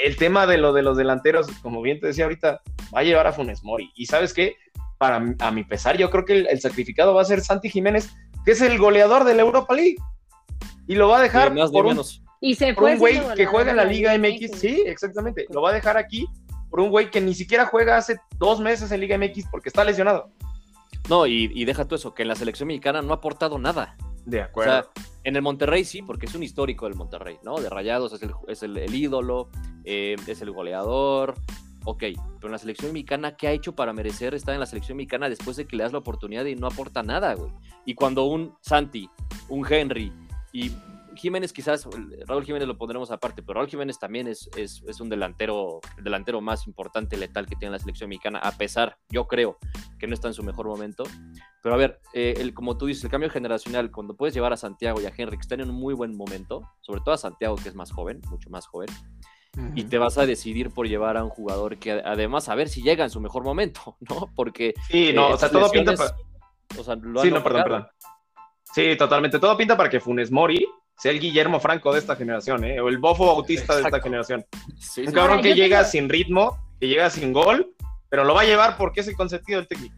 el tema de lo de los delanteros, como bien te decía ahorita, va a llevar a Funes Mori. Y sabes qué, para a mi pesar, yo creo que el, sacrificado va a ser Santi Jiménez, que es el goleador de la Europa League. Y lo va a dejar por, un, y se por un güey que juega en la Liga MX. Sí, exactamente. Lo va a dejar aquí por un güey que ni siquiera juega hace dos meses en Liga MX porque está lesionado. No, y, deja tú eso, que en la selección mexicana no ha aportado nada. De acuerdo. O sea, en el Monterrey sí, porque es un histórico del Monterrey, ¿no? De Rayados es el, es el, ídolo, eh, es el goleador, ok, pero en la selección mexicana, ¿qué ha hecho para merecer estar en la selección mexicana después de que le das la oportunidad y no aporta nada, güey? Y cuando un Santi, un Henry y Jiménez quizás, Raúl Jiménez lo pondremos aparte, pero Raúl Jiménez también es, es, un delantero, el delantero más importante, letal que tiene la selección mexicana, a pesar, yo creo, que no está en su mejor momento. Pero a ver, eh, el, como tú dices, el cambio generacional, cuando puedes llevar a Santiago y a Henry, que están en un muy buen momento, sobre todo a Santiago, que es más joven, mucho más joven, y te vas a decidir por llevar a un jugador que además a ver si llega en su mejor momento, ¿no? Porque... Sí, no, o sea, todo pinta para... O sea, lo sí, no, perdón, perdón. Sí, totalmente. Todo pinta para que Funes Mori sea el Guillermo Franco de esta generación, ¿eh? o el Bofo Bautista de esta generación. un cabrón que llega sin ritmo, que llega sin gol, pero lo va a llevar porque es el consentido del técnico.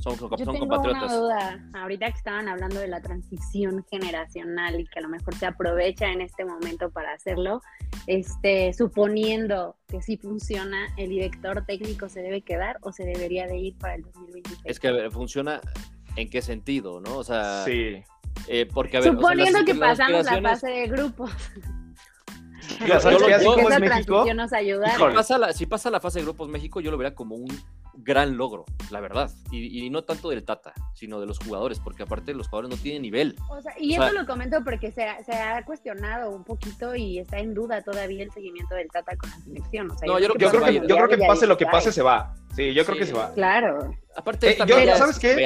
Son, Yo tengo compatriotas. Una duda, ahorita que estaban hablando de la transición generacional y que a lo mejor se aprovecha en este momento para hacerlo, este, suponiendo que sí funciona, ¿el director técnico se debe quedar o se debería de ir para el 2026? Es que funciona en qué sentido, ¿no? O sea, sí. Eh, porque, Suponiendo que pasamos la fase de grupos. Si pasa la fase de grupos México, yo lo vería como un gran logro, la verdad. Y, no tanto del Tata, sino de los jugadores, porque aparte los jugadores no tienen nivel. y eso lo comento porque se ha, cuestionado un poquito y está en duda todavía el seguimiento del Tata con la selección. no, yo, creo que, yo creo que pase lo que pase, se va. Sí, yo creo que se va. Claro. Aparte, eh, yo, ¿sabes qué?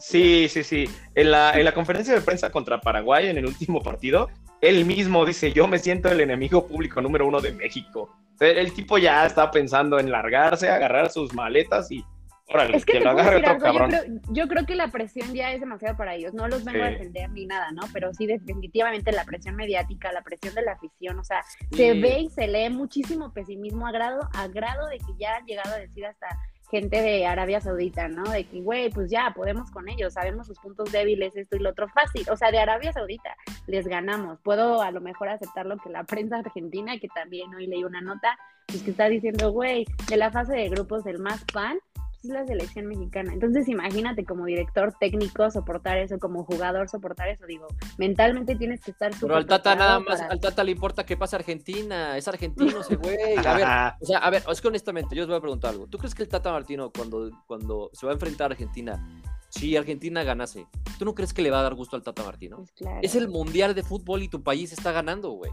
sí, sí, sí. En la, en la conferencia de prensa contra Paraguay, en el último partido, él mismo dice, yo me siento el enemigo público número uno de México. El tipo ya está pensando en largarse, agarrar sus maletas y órale, que, lo agarre otro cabrón. Yo creo, que la presión ya es demasiado para ellos. No los vengo a defender ni nada, ¿no? Pero sí, definitivamente la presión mediática, la presión de la afición, o sea, se ve y se lee muchísimo pesimismo a grado, a grado de que ya han llegado a decir hasta gente de Arabia Saudita, ¿no? De que, güey, pues ya podemos con ellos, sabemos sus puntos débiles, esto y lo otro fácil. O sea, de Arabia Saudita les ganamos. Puedo a lo mejor aceptar lo que la prensa argentina, que también hoy leí una nota, pues que está diciendo, güey, de la fase de grupos el más fan es la selección mexicana. Entonces, imagínate como director técnico soportar eso, como jugador soportar eso. Digo, mentalmente tienes que estar súper. Pero al Tata nada más, al Tata le importa que pase Argentina. Es argentino ese güey. A ver, o sea, a ver, es que honestamente, yo les voy a preguntar algo. ¿Tú crees que el Tata Martino, cuando, cuando se va a enfrentar a Argentina, si Argentina ganase, ¿tú no crees que le va a dar gusto al Tata Martino? Pues claro. Es el mundial de fútbol y tu país está ganando, güey.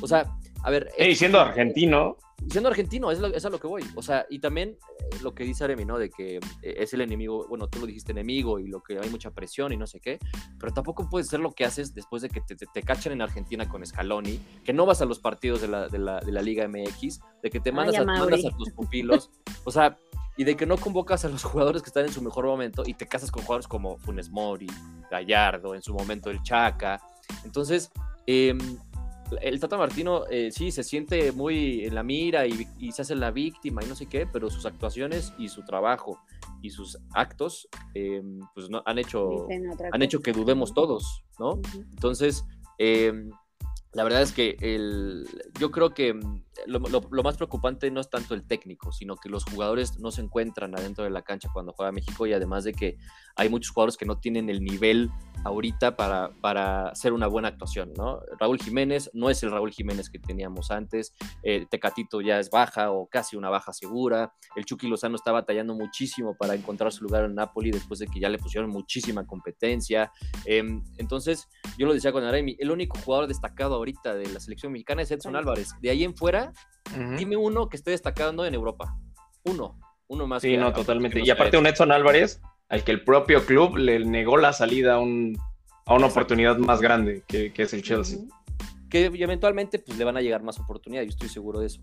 O sea, a ver. Hey, siendo argentino. Siendo argentino, es, es, a lo que voy. O sea, y también eh, lo que dice Aremi, ¿no? De que eh, es el enemigo, bueno, tú lo dijiste enemigo y lo que hay mucha presión y no sé qué, pero tampoco puede ser lo que haces después de que te, te, cachen en Argentina con Scaloni, que no vas a los partidos de la, de la, de la Liga MX, de que te mandas, a, mandas a tus pupilos. O sea, y de que no convocas a los jugadores que están en su mejor momento y te casas con jugadores como Funes Mori, Gallardo, en su momento el Chaca. Entonces, eh, el Tata Martino eh, sí se siente muy en la mira y, se hace la víctima y no sé qué, pero sus actuaciones y su trabajo y sus actos eh, pues no, han hecho han hecho que dudemos todos, ¿no? Entonces, eh, la verdad es que el, yo creo que mm, lo, más preocupante no es tanto el técnico, sino que los jugadores no se encuentran adentro de la cancha cuando juega México y además de que hay muchos jugadores que no tienen el nivel ahorita para, para hacer una buena actuación, ¿no? Raúl Jiménez no es el Raúl Jiménez que teníamos antes, el Tecatito ya es baja o casi una baja segura, el Chucky Lozano está batallando muchísimo para encontrar su lugar en Napoli después de que ya le pusieron muchísima competencia, em, entonces yo lo decía con Aremi, el único jugador destacado ahorita de la selección mexicana es Edson Álvarez, de ahí en fuera Dime uno que esté destacando en Europa. Uno. Uno más. Sí, no, totalmente. Y aparte un Edson Álvarez, al que el propio club le negó la salida a, un, a una oportunidad más grande, que, es el Chelsea. Que eventualmente pues, le van a llegar más oportunidades, yo estoy seguro de eso.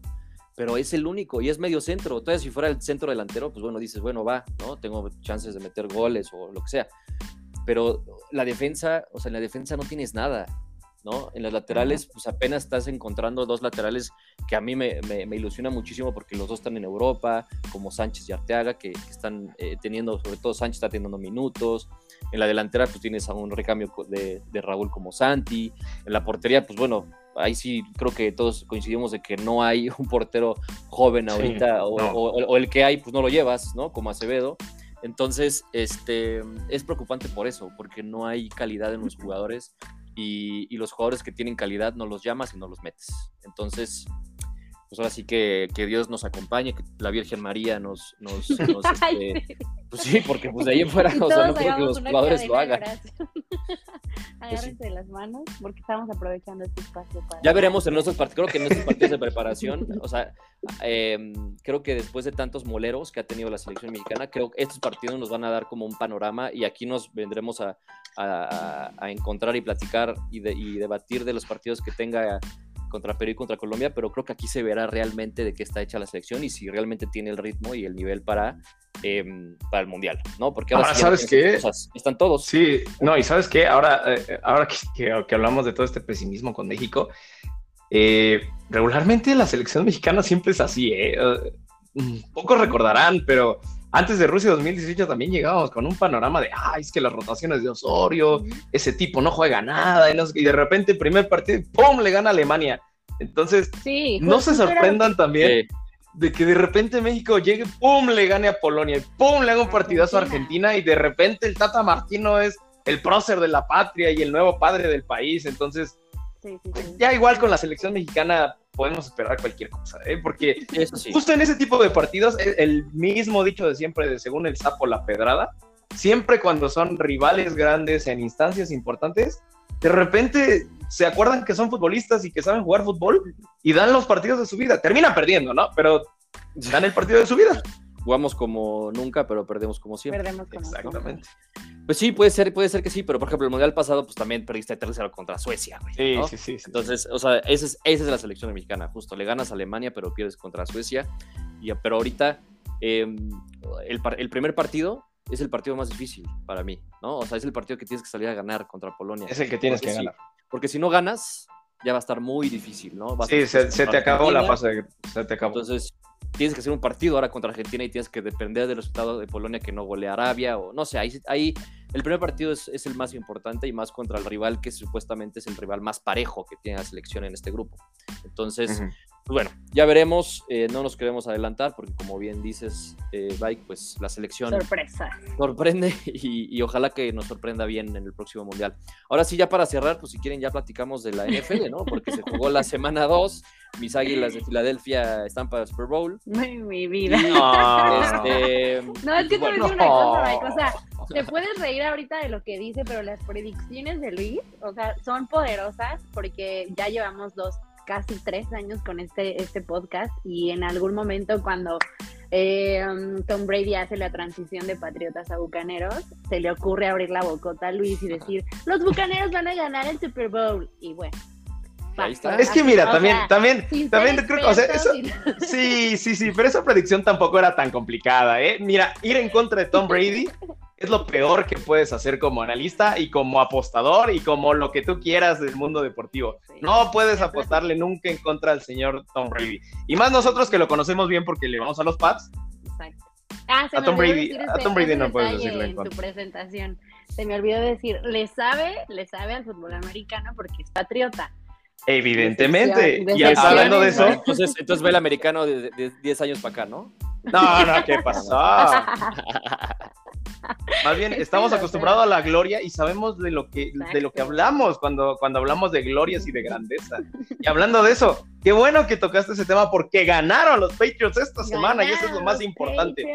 Pero es el único y es medio centro. Entonces, si fuera el centro delantero, pues bueno, dices, bueno, va, ¿no? Tengo chances de meter goles o lo que sea. Pero la defensa, o sea, en la defensa no tienes nada ¿no? En las laterales, pues apenas estás encontrando dos laterales que a mí me, me, ilusiona muchísimo porque los dos están en Europa, como Sánchez y Arteaga, que, están eh, teniendo, sobre todo Sánchez está teniendo minutos. En la delantera, pues tienes a un recambio de, de Raúl como Santi. En la portería, pues bueno, ahí sí creo que todos coincidimos de que no hay un portero joven ahorita, o, el que hay, pues no lo llevas, ¿no? Como Acevedo. Entonces, este, es preocupante por eso, porque no hay calidad en los jugadores y, y los jugadores que tienen calidad no los llamas y no los metes. Entonces, pues ahora sí que, que, Dios nos acompañe, que la Virgen María nos, nos, este, pues sí, porque pues de ahí en fuera, o sea, no creo que los jugadores lo hagan. Pues Agárrense de las manos, porque estamos aprovechando este espacio para... Ya veremos en nuestros partidos, creo que en nuestros partidos de preparación, o sea, em, creo que después de tantos moleros que ha tenido la selección mexicana, creo que estos partidos nos van a dar como un panorama y aquí nos vendremos a, a, a encontrar y platicar y, de, y debatir de los partidos que tenga contra Perú y contra Colombia, pero creo que aquí se verá realmente de qué está hecha la selección y si realmente tiene el ritmo y el nivel para, em, para el Mundial, ¿no? Porque ahora, ¿sabes qué? están todos. Sí, no, y ¿sabes qué? Ahora, eh, ahora que, que, hablamos de todo este pesimismo con México, eh, regularmente la selección mexicana siempre es así, ¿eh? Mm, pocos recordarán, pero antes de Rusia 2018 también llegábamos con un panorama de, ay, es que las rotaciones de Osorio, ese tipo no juega nada, y, de repente el primer partido, ¡pum!, le gana Alemania. Entonces, no se sorprendan también de que de repente México llegue, ¡pum!, le gane a Polonia, y ¡pum!, le haga un partidazo a Argentina, y de repente el Tata Martino es el prócer de la patria y el nuevo padre del país. Entonces, ya igual con la selección mexicana podemos esperar cualquier cosa, ¿eh? porque justo en ese tipo de partidos, e, el mismo dicho de siempre, de según el sapo la pedrada, siempre cuando son rivales grandes en instancias importantes, de repente se acuerdan que son futbolistas y que saben jugar fútbol y dan los partidos de su vida. Terminan perdiendo, ¿no? Pero dan el partido de su vida jugamos como nunca, pero perdemos como siempre. Perdemos como Exactamente. Pues sí, puede ser, puede ser que sí, pero por ejemplo, el Mundial pasado, pues también perdiste 3-0 contra Suecia, güey. Sí, sí, sí, Entonces, o sea, esa es, esa es la selección mexicana, justo. Le ganas a Alemania, pero pierdes contra Suecia. Y, pero ahorita, em, el, el primer partido es el partido más difícil para mí, ¿no? O sea, es el partido que tienes que salir a ganar contra Polonia. Es el que tienes que ganar. Porque si no ganas, ya va a estar muy difícil, ¿no? sí, se, se te acabó la fase, se te acabó. Entonces, tienes que hacer un partido ahora contra Argentina y tienes que depender del resultado de Polonia que no golea Arabia o no sé, ahí, ahí el primer partido es, es, el más importante y más contra el rival que supuestamente es el rival más parejo que tiene la selección en este grupo. Entonces, bueno, ya veremos, eh, no nos queremos adelantar porque como bien dices, eh, Bike, pues la selección Sorpresa. sorprende y, ojalá que nos sorprenda bien en el próximo Mundial. Ahora sí, ya para cerrar, pues si quieren ya platicamos de la NFL, ¿no? Porque se jugó la semana 2, mis águilas de Filadelfia están para el Super Bowl. mi vida. No, este, no es que te voy una cosa, Bike, o sea, te puedes reír ahorita de lo que dice, pero las predicciones de Luis, o sea, son poderosas porque ya llevamos dos casi tres años con este, este podcast y en algún momento cuando eh, um, Tom Brady hace la transición de Patriotas a Bucaneros, se le ocurre abrir la bocota a Luis y decir, los Bucaneros van a ganar el Super Bowl. Y bueno. Es que mira, también, también, también creo que, o sea, eso, sí, sí, sí, pero esa predicción tampoco era tan complicada, ¿eh? Mira, ir en contra de Tom Brady es lo peor que puedes hacer como analista y como apostador y como lo que tú quieras del mundo deportivo. No puedes apostarle nunca en contra del señor Tom Brady. Y más nosotros que lo conocemos bien porque le vamos a los Pats. Exacto. Ah, a Tom Brady, a Tom Brady no puedes decirle en, en tu presentación. Se me olvidó decir, le sabe, le sabe al fútbol americano porque es patriota. Evidentemente. Y hablando de eso. Entonces, entonces ve el americano de 10 años para acá, ¿no? No, no, ¿qué pasó? Más bien, estamos acostumbrados a la gloria y sabemos de lo que, de lo que hablamos cuando, cuando hablamos de glorias y de grandeza. Y hablando de eso, qué bueno que tocaste ese tema porque ganaron los Patriots esta semana y eso es lo más importante.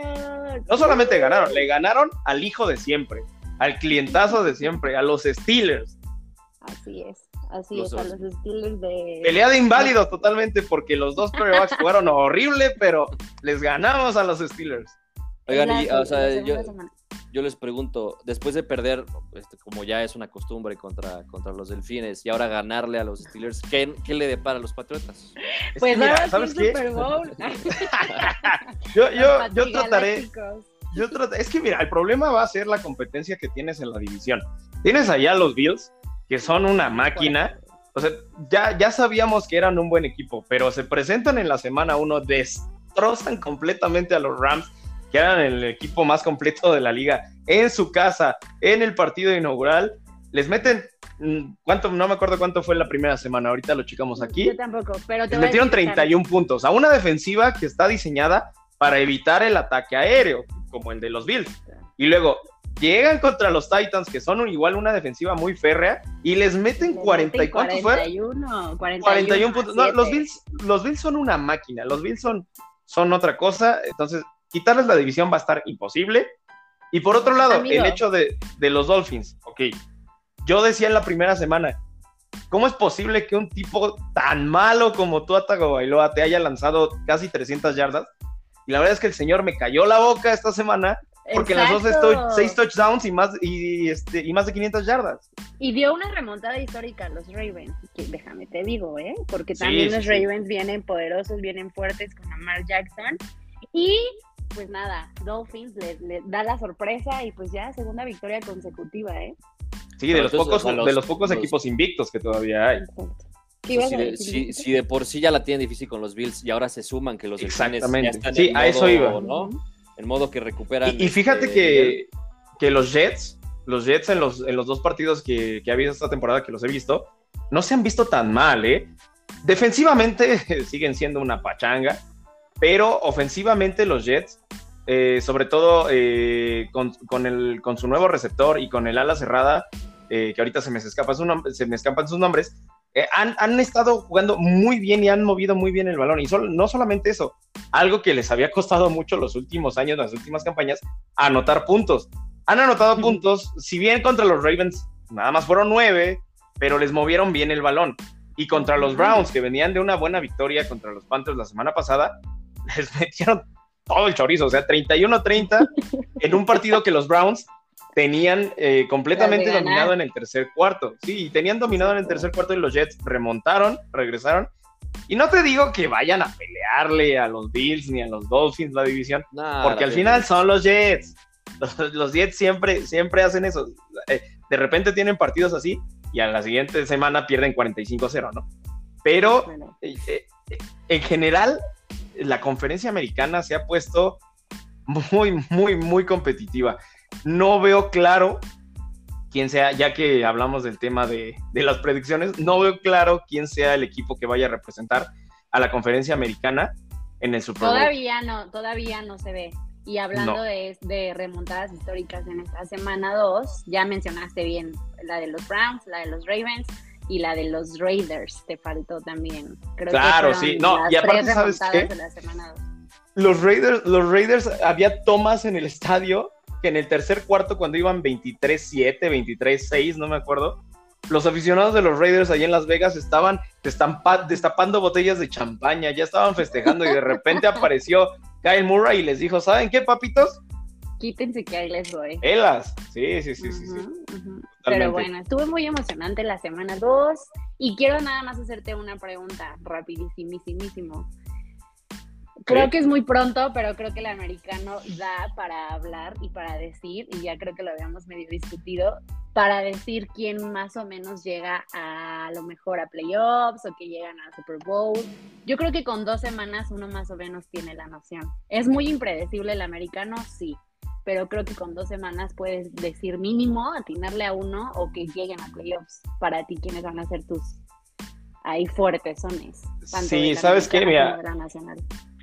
No solamente ganaron, le ganaron al hijo de siempre, al clientazo de siempre, a los Steelers. Así es. Así es, a los Steelers de. Pelea de inválidos totalmente, porque los dos quarterbacks jugaron horrible, pero les ganamos a los Steelers. Oigan, y, o sea, yo, yo les pregunto, después de perder, este, como ya es una costumbre contra, contra los delfines, y ahora ganarle a los Steelers, ¿qué, qué le depara a los Patriotas? Pues mira, ¿sabes qué? Super Bowl. yo, yo, yo trataré. Yo es que mira, el problema va a ser la competencia que tienes en la división. Tienes allá los Bills, que son una máquina, o sea, ya, ya sabíamos que eran un buen equipo, pero se presentan en la semana uno, destrozan completamente a los Rams, que eran el equipo más completo de la liga, en su casa, en el partido inaugural, les meten mm, ¿Cuánto? No me acuerdo cuánto fue la primera semana. Ahorita lo checamos aquí. Yo tampoco, pero te Les metieron 31 puntos a una defensiva que está diseñada para evitar el ataque aéreo, como el de los Bills. Y luego llegan contra los Titans, que son igual una defensiva muy férrea, y les meten 40 y cuántos 41, 41, 41 puntos. No, los Bills, los Bills son una máquina, los Bills son, son otra cosa, entonces quitarles la división va a estar imposible. Y por otro lado, Amigo. el hecho de, de los Dolphins, ok, yo decía en la primera semana, ¿cómo es posible que un tipo tan malo como Tua Tagovailoa te haya lanzado casi 300 yardas? Y la verdad es que el señor me cayó la boca esta semana porque en las dos Exacto. estoy seis touchdowns y más, y, este, y más de 500 yardas. Y dio una remontada histórica a los Ravens, que déjame te digo, ¿eh? Porque también sí, los sí. Ravens vienen poderosos, vienen fuertes con Lamar Jackson. Y pues nada, Dolphins le, le da la sorpresa y pues ya segunda victoria consecutiva, ¿eh? Sí, de Pero los, pocos, o sea, los- de los pocos los- equipos invictos que todavía hay. Exacto. ¿Qué ibas si, de, decir, si- Víctor? si de por sí ya la tienen difícil con los Bills y ahora se suman que los Exactamente. ya están Sí, en a eso iba. ¿no? En modo que recuperan. Y, y fíjate este, que, que los Jets, los Jets en los, en los dos partidos que, que ha habido esta temporada que los he visto, no se han visto tan mal, ¿eh? Defensivamente siguen siendo una pachanga, pero ofensivamente los Jets, eh, sobre todo eh, con, con el, con su nuevo receptor y con el ala cerrada, eh, que ahorita se me, escapa su se me escapan sus nombres, eh, han, han estado jugando muy bien y han movido muy bien el balón. Y sol- no solamente eso, algo que les había costado mucho los últimos años, las últimas campañas, anotar puntos. Han anotado puntos, si bien contra los Ravens nada más fueron nueve, pero les movieron bien el balón. Y contra los. Browns, que venían de una buena victoria contra los Panthers la semana pasada, les metieron todo el chorizo, o sea, 31-30 en un partido que los Browns tenían eh, completamente dominado en el tercer cuarto. Sí, y tenían dominado en el tercer cuarto y los Jets remontaron, regresaron. Y no te digo que vayan a pelearle a los Bills ni a los Dolphins la división, nah, porque la al final son los Jets. Los, los Jets siempre, siempre hacen eso. Eh, de repente tienen partidos así y a la siguiente semana pierden 45-0, ¿no? Pero Bueno, eh, eh, en general, la conferencia americana se ha puesto muy, muy, muy competitiva. No veo claro quién sea, ya que hablamos del tema de, de las predicciones, no veo claro quién sea el equipo que vaya a representar a la conferencia americana en el Super Bowl. Todavía no, todavía no se ve. Y hablando No. de, de remontadas históricas en esta semana 2, ya mencionaste bien la de los Browns, la de los Ravens y la de los Raiders. Te faltó también. Creo Claro, que sí. No, y aparte, ¿sabes qué? de la semana 2. Los Raiders, los Raiders, había tomas en el estadio que en el tercer cuarto, cuando iban 23-7, 23-6, no me acuerdo, los aficionados de los Raiders allá en Las Vegas estaban destapando botellas de champaña, ya estaban festejando y de repente apareció Kyle Murray y les dijo, ¿saben qué, papitos? Quítense que ahí les voy. Elas. Sí, sí, sí, sí, sí. Pero bueno, estuvo muy emocionante la semana 2 y quiero nada más hacerte una pregunta rapidísimísimo. Creo que es muy pronto, pero creo que el americano da para hablar y para decir, y ya creo que lo habíamos medio discutido, para decir quién más o menos llega a lo mejor a playoffs o que llegan a Super Bowl. Yo creo que con dos semanas uno más o menos tiene la noción. Es muy impredecible el americano, sí, pero creo que con dos semanas puedes decir mínimo, atinarle a uno o que lleguen a playoffs. Para ti, ¿quiénes van a ser tus ahí fuertes sones? tanto Sí, ¿sabes qué? Mira, nacional.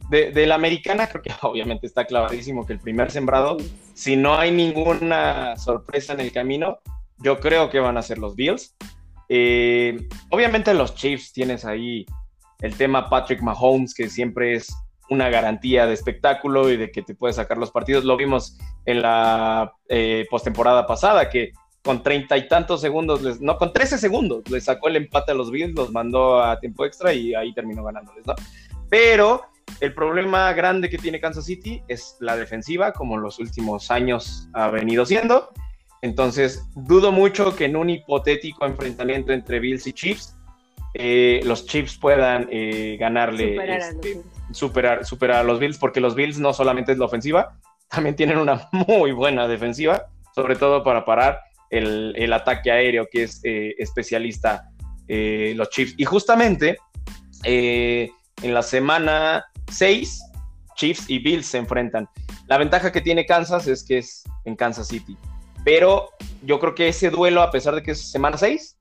De, de la americana creo que obviamente está clavadísimo que el primer sembrado si no hay ninguna sorpresa en el camino, yo creo que van a ser los Bills. Eh, obviamente los Chiefs tienes ahí el tema Patrick Mahomes, que siempre es una garantía de espectáculo y de que te puede sacar los partidos. Lo vimos en la eh, postemporada pasada, que con treinta y tantos segundos, les- no, con 13 segundos, le sacó el empate a los Bills, los mandó a tiempo extra y ahí terminó ganándoles, ¿no? Pero el problema grande que tiene Kansas City es la defensiva, como los últimos años ha venido siendo. Entonces, dudo mucho que en un hipotético enfrentamiento entre Bills y Chiefs, eh, los Chiefs puedan eh, ganarle, Superar a los este, Bills. superar, superar a los Bills, porque los Bills no solamente es la ofensiva, también tienen una muy buena defensiva, sobre todo para parar el, el ataque aéreo, que es eh, especialista eh, los Chiefs. Y justamente en la semana 6, Chiefs y Bills se enfrentan. La ventaja que tiene Kansas es que es en Kansas City. Pero yo creo que ese duelo, a pesar de que es semana 6,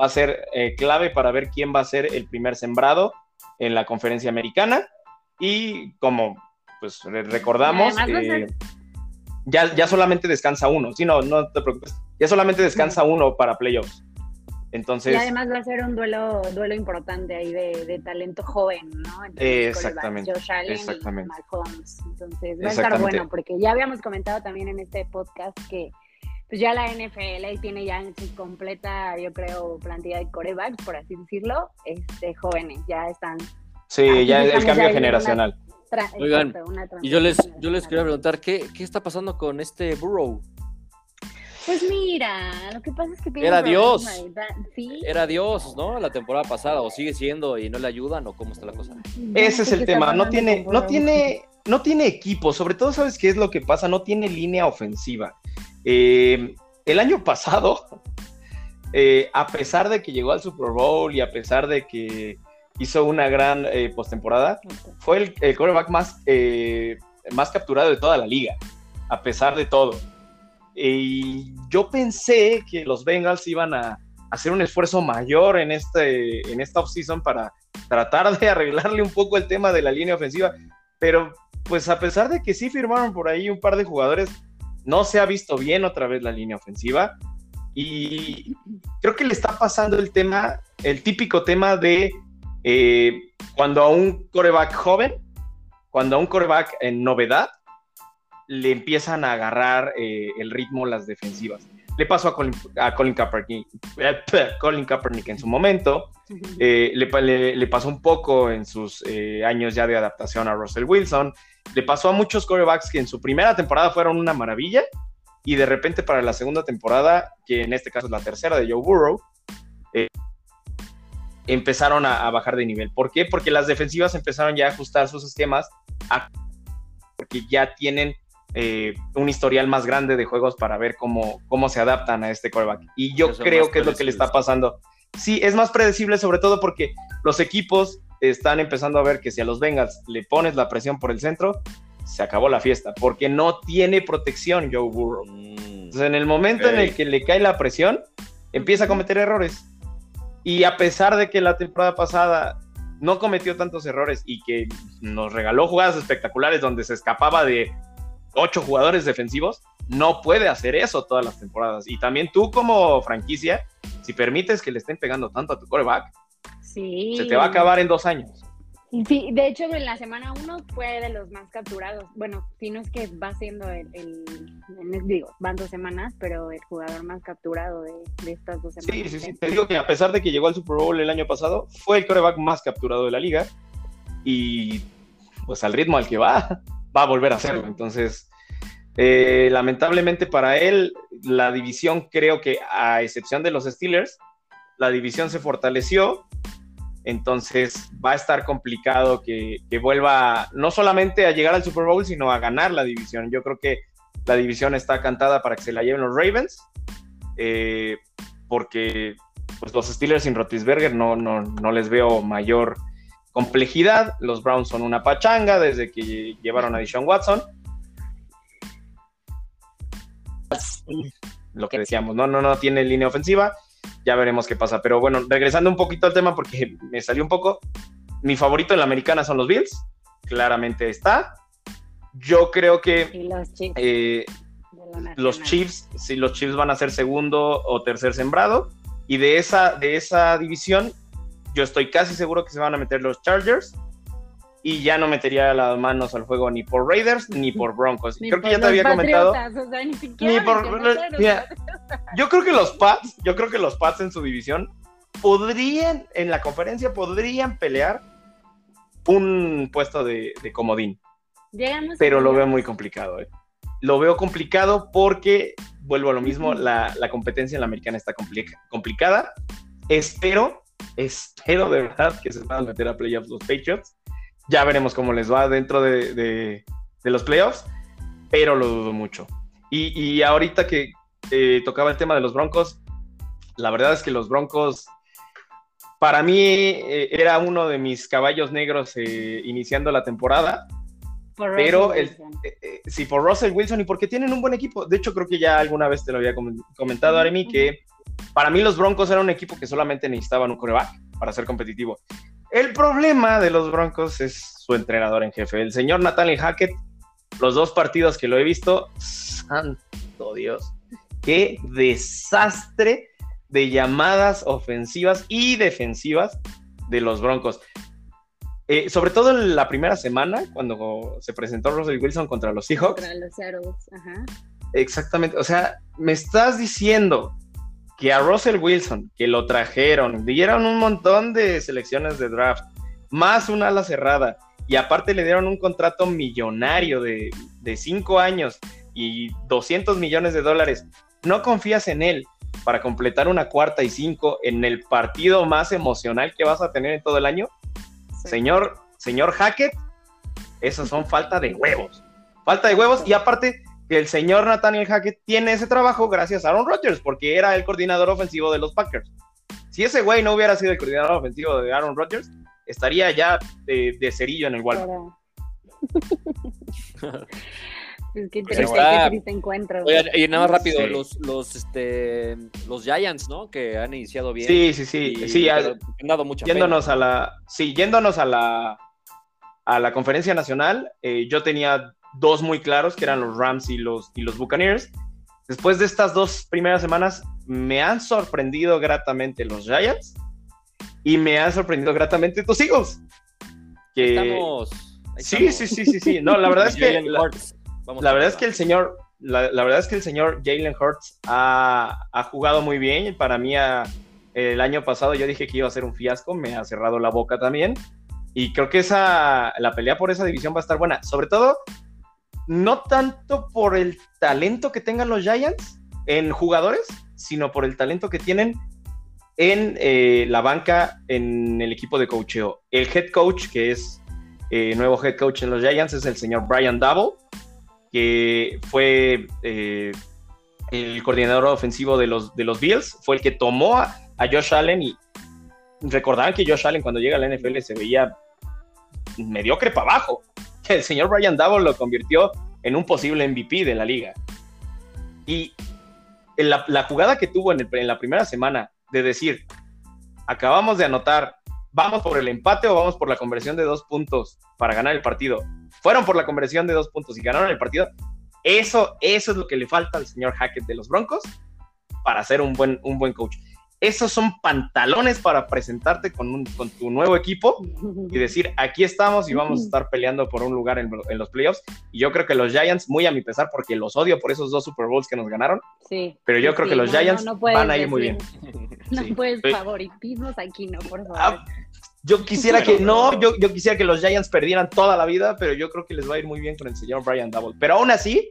va a ser eh, clave para ver quién va a ser el primer sembrado en la conferencia americana. Y como pues recordamos, eh, ya, ya solamente descansa uno. Sí, no, no te preocupes. Ya solamente descansa uno para playoffs. Entonces, y además va a ser un duelo, duelo importante ahí de, talento joven, ¿no? exactamente. Josh Allen exactamente. y Mahomes. Entonces va a estar bueno, porque ya habíamos comentado también en este podcast que pues ya la NFL tiene ya en su completa, yo creo, plantilla de corebacks, por así decirlo, este, jóvenes, ya están. Sí, ya el cambio generacional. Oigan, y yo les, yo les quería preguntar, ¿qué, ¿qué está pasando con este Burrow? Pues mira, lo que pasa es que era Dios. Era Dios, ¿no? La temporada pasada, o sigue siendo y no le ayudan, o cómo está la cosa. Ese es el tema. No tiene, no tiene, no tiene equipo. Sobre todo, ¿sabes qué es lo que pasa? No tiene línea ofensiva. Eh, el año pasado, eh, a pesar de que llegó al Super Bowl y a pesar de que hizo una gran eh, postemporada, fue el, el quarterback más, más capturado de toda la liga, a pesar de todo. Y yo pensé que los Bengals iban a hacer un esfuerzo mayor en, este, en esta offseason para tratar de arreglarle un poco el tema de la línea ofensiva, pero pues a pesar de que sí firmaron por ahí un par de jugadores, no se ha visto bien otra vez la línea ofensiva y creo que le está pasando el tema, el típico tema de eh, cuando a un coreback joven, cuando a un coreback en novedad, le empiezan a agarrar eh, el ritmo las defensivas. Le pasó a Colin, a Colin, Kaepernick, Colin Kaepernick en su momento, eh, le, pasó un poco en sus eh, años ya de adaptación a Russell Wilson, le pasó a muchos quarterbacks que en su primera temporada fueron una maravilla y de repente para la segunda temporada, que en este caso es la tercera de Joe Burrow, empezaron a, a, bajar de nivel. ¿Por qué? Porque las defensivas empezaron ya a ajustar sus esquemas porque ya tienen eh, un historial más grande de juegos para ver cómo, cómo se adaptan a este quarterback. Y yo creo que es lo que le está pasando. Sí, es más predecible, sobre todo porque los equipos están empezando a ver que si a los Bengals le pones la presión por el centro, se acabó la fiesta, porque no tiene protección Joe Burrow. Mm, Entonces, en el momento en el que le cae la presión, empieza a cometer errores. Y a pesar de que la temporada pasada no cometió tantos errores y que nos regaló jugadas espectaculares donde se escapaba de ocho jugadores defensivos, no puede hacer eso todas las temporadas. Y también tú como franquicia, si permites que le estén pegando tanto a tu coreback, se te va a acabar en dos años. Sí, de hecho en la semana uno fue de los más capturados. Bueno, si no es que va siendo el, digo, van dos semanas, pero el jugador más capturado de, estas dos semanas. Sí, sí, sí. Te digo que a pesar de que llegó al Super Bowl el año pasado, fue el coreback más capturado de la liga. Y pues al ritmo al que va, va a volver a hacerlo. Entonces, eh, lamentablemente para él, la división creo que a excepción de los Steelers, la división se fortaleció. Entonces va a estar complicado que, vuelva no solamente a llegar al Super Bowl, sino a ganar la división. Yo creo que la división está cantada para que se la lleven los Ravens, eh, porque pues, los Steelers sin Rotisberger no, no, no les veo mayor complejidad. Los Browns son una pachanga desde que llevaron a Deshaun Watson. Lo que decíamos, no, no, no tiene línea ofensiva. Ya veremos qué pasa. Pero bueno, regresando un poquito al tema porque me salió un poco. Mi favorito en la americana son los Bills. Claramente está. Yo creo que los Chiefs, eh, los Chiefs, si los Chiefs van a ser segundo o tercer sembrado. Y de esa, de esa división, yo estoy casi seguro que se van a meter los Chargers y ya no metería las manos al juego ni por Raiders ni por Broncos. creo que ya te había comentado. ni, por yo creo que los Pats, yo creo que los Pats en su división podrían en la conferencia podrían pelear un puesto de, comodín. pero lo veo muy complicado. ¿eh? Lo veo complicado porque vuelvo a lo mismo, la, competencia en la americana está complicada. Espero Espero de verdad que se van a meter a playoffs los Patriots. Ya veremos cómo les va dentro de, los playoffs, pero lo dudo mucho. Y, ahorita que tocaba el tema de los Broncos, la verdad es que los Broncos para mí eh, era uno de mis caballos negros eh, iniciando la temporada. pero el, sí, por Russell Wilson y porque tienen un buen equipo. De hecho, creo que ya alguna vez te lo había comentado, Aremi, que para mí los Broncos eran un equipo que solamente necesitaban un coreback para ser competitivo. El problema de los Broncos es su entrenador en jefe, el señor Nathaniel Hackett. Los dos partidos que lo he visto, santo Dios, qué desastre de llamadas ofensivas y defensivas de los Broncos. Eh, sobre todo en la primera semana, cuando se presentó Russell Wilson contra los Seahawks. Contra los Seahawks, ajá. Exactamente, o sea, me estás diciendo que a Russell Wilson, que lo trajeron, dieron un montón de selecciones de draft, más una ala cerrada, y aparte le dieron un contrato millonario de, de cinco años y 200 millones de dólares. No confías en él para completar una cuarta y cinco en el partido más emocional que vas a tener en todo el año. Señor, señor Hackett, esos son falta de huevos. Falta de huevos y aparte que el señor Nathaniel Hackett tiene ese trabajo gracias a Aaron Rodgers, porque era el coordinador ofensivo de los Packers. Si ese güey no hubiera sido el coordinador ofensivo de Aaron Rodgers, estaría ya de, cerillo en el Walmart. Que triste, encuentro. y nada más rápido, los, los, este, los Giants, ¿no? Que han iniciado bien. Sí, sí, sí. sí han dado mucha yéndonos a la, sí, yéndonos a la, a la conferencia nacional, eh, yo tenía dos muy claros, que eran los Rams y los, y los Buccaneers. Después de estas dos primeras semanas, me han sorprendido gratamente los Giants y me han sorprendido gratamente tus Eagles. Que... Estamos... Sí, sí, sí, sí, sí. No, la verdad es que la, verdad es que el señor, la, verdad es que el señor Jalen Hurts ha, jugado muy bien. Para mí, el año pasado yo dije que iba a ser un fiasco, me ha cerrado la boca también. Y creo que esa, la pelea por esa división va a estar buena. Sobre todo no tanto por el talento que tengan los Giants en jugadores, sino por el talento que tienen en eh, la banca en el equipo de coacheo. El head coach, que es eh, nuevo head coach en los Giants, es el señor Brian Double, que fue eh, el coordinador ofensivo de los, de los Bills, fue el que tomó a, Josh Allen y recordaban que Josh Allen cuando llega a la NFL se veía mediocre para abajo el señor Brian Double lo convirtió en un posible MVP de la liga. Y la, jugada que tuvo en, la primera semana de decir, acabamos de anotar, vamos por el empate o vamos por la conversión de dos puntos para ganar el partido. Fueron por la conversión de dos puntos y ganaron el partido. Eso, eso es lo que le falta al señor Hackett de los Broncos para ser un buen, un buen coach esos son pantalones para presentarte con, con, tu nuevo equipo y decir, aquí estamos y vamos a estar peleando por un lugar en, los playoffs. Y yo creo que los Giants, muy a mi pesar, porque los odio por esos dos Super Bowls que nos ganaron, sí, pero yo creo que los Giants van a ir muy bien. No puedes favoritismos aquí, no, por favor. Ah, yo quisiera que no, yo, yo quisiera que los Giants perdieran toda la vida, pero yo creo que les va a ir muy bien con el señor Brian Double. Pero aún así,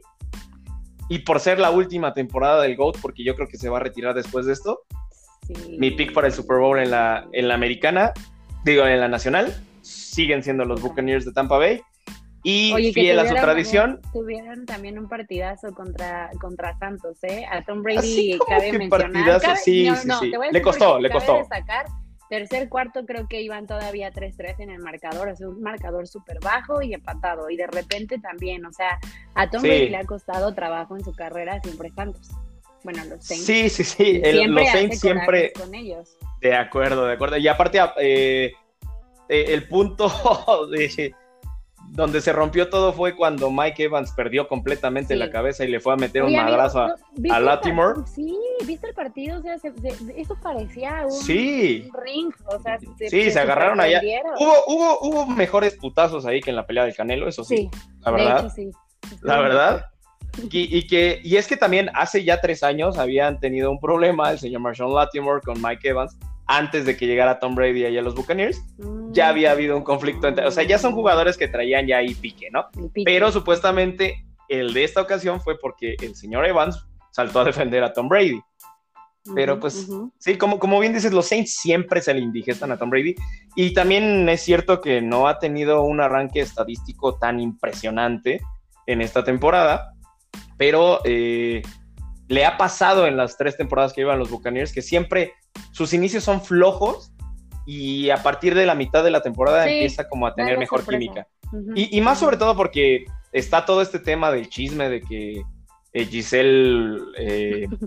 y por ser la última temporada del GOAT, porque yo creo que se va a retirar después de esto, mi pick para el Super Bowl en la, en la americana, digo, en la nacional, siguen siendo los Buccaneers de Tampa Bay. Y fiel a su tradición. Tuvieron también un partidazo contra, contra Santos, ¿eh? A Tom Brady cabe mencionar. sí, sí, sí. Le costó, le costó. Destacar, tercer cuarto creo que iban todavía 3-3 en el marcador, es un marcador súper bajo y empatado. Y de repente también, o sea, a Tom Brady le ha costado trabajo en su carrera siempre Santos. Bueno, los Saints. Sí, sí, sí. los Saints siempre. Con ellos. De acuerdo, de acuerdo. Y aparte, eh, eh, el punto de donde se rompió todo fue cuando Mike Evans perdió completamente la cabeza y le fue a meter un madrazo a, Latimore. Sí, viste el partido, o sea, eso parecía un, ring, o sea, se, sí, se, agarraron allá. Hubo, hubo, hubo mejores putazos ahí que en la pelea del Canelo, eso sí, la verdad. sí. La verdad. Y, que, y es que también hace ya tres años habían tenido un problema el señor Marshall Latimore con Mike Evans antes de que llegara Tom Brady allá a los Buccaneers. Ya había habido un conflicto entre, o sea, ya son jugadores que traían ya ahí pique, ¿no? Pero supuestamente el de esta ocasión fue porque el señor Evans saltó a defender a Tom Brady. Pero pues sí, como, como bien dices, los Saints siempre se le indigestan a Tom Brady. Y también es cierto que no ha tenido un arranque estadístico tan impresionante en esta temporada pero eh, le ha pasado en las tres temporadas que llevan los Buccaneers que siempre sus inicios son flojos y a partir de la mitad de la temporada Sí, empieza como a tener mejor sorpresa. química. Y, y más sobre todo porque está todo este tema del chisme de que eh, Giselle eh,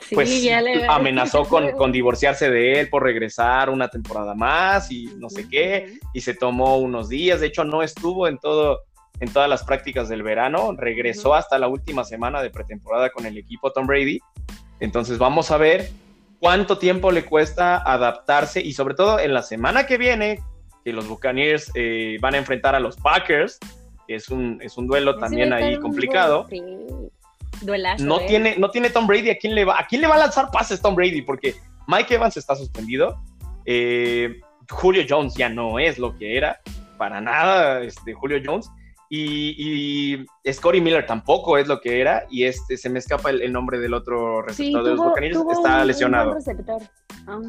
Sí, pues le- amenazó con, con divorciarse de él por regresar una temporada más y no sé qué, y se tomó unos días, de hecho no estuvo en todo en todas las prácticas del verano, regresó hasta la última semana de pretemporada con el equipo Tom Brady. Entonces vamos a ver cuánto tiempo le cuesta adaptarse y sobre todo en la semana que viene, que los Buccaneers eh, van a enfrentar a los Packers, que es un, es un duelo también ahí complicado. buen- Sí. Duelazo, No ¿eh? tiene, no tiene Tom Brady, ¿a quién le va? ¿A quién le va a lanzar pases Tom Brady? Porque Mike Evans está suspendido. eh, Julio Jones ya no es lo que era, para nada, este, Julio Jones. Y, y Scotty Miller tampoco es lo que era. Y este se me escapa el, el nombre del otro Sí, receptor de los Buccaneers, está un- lesionado. receptor. Ah.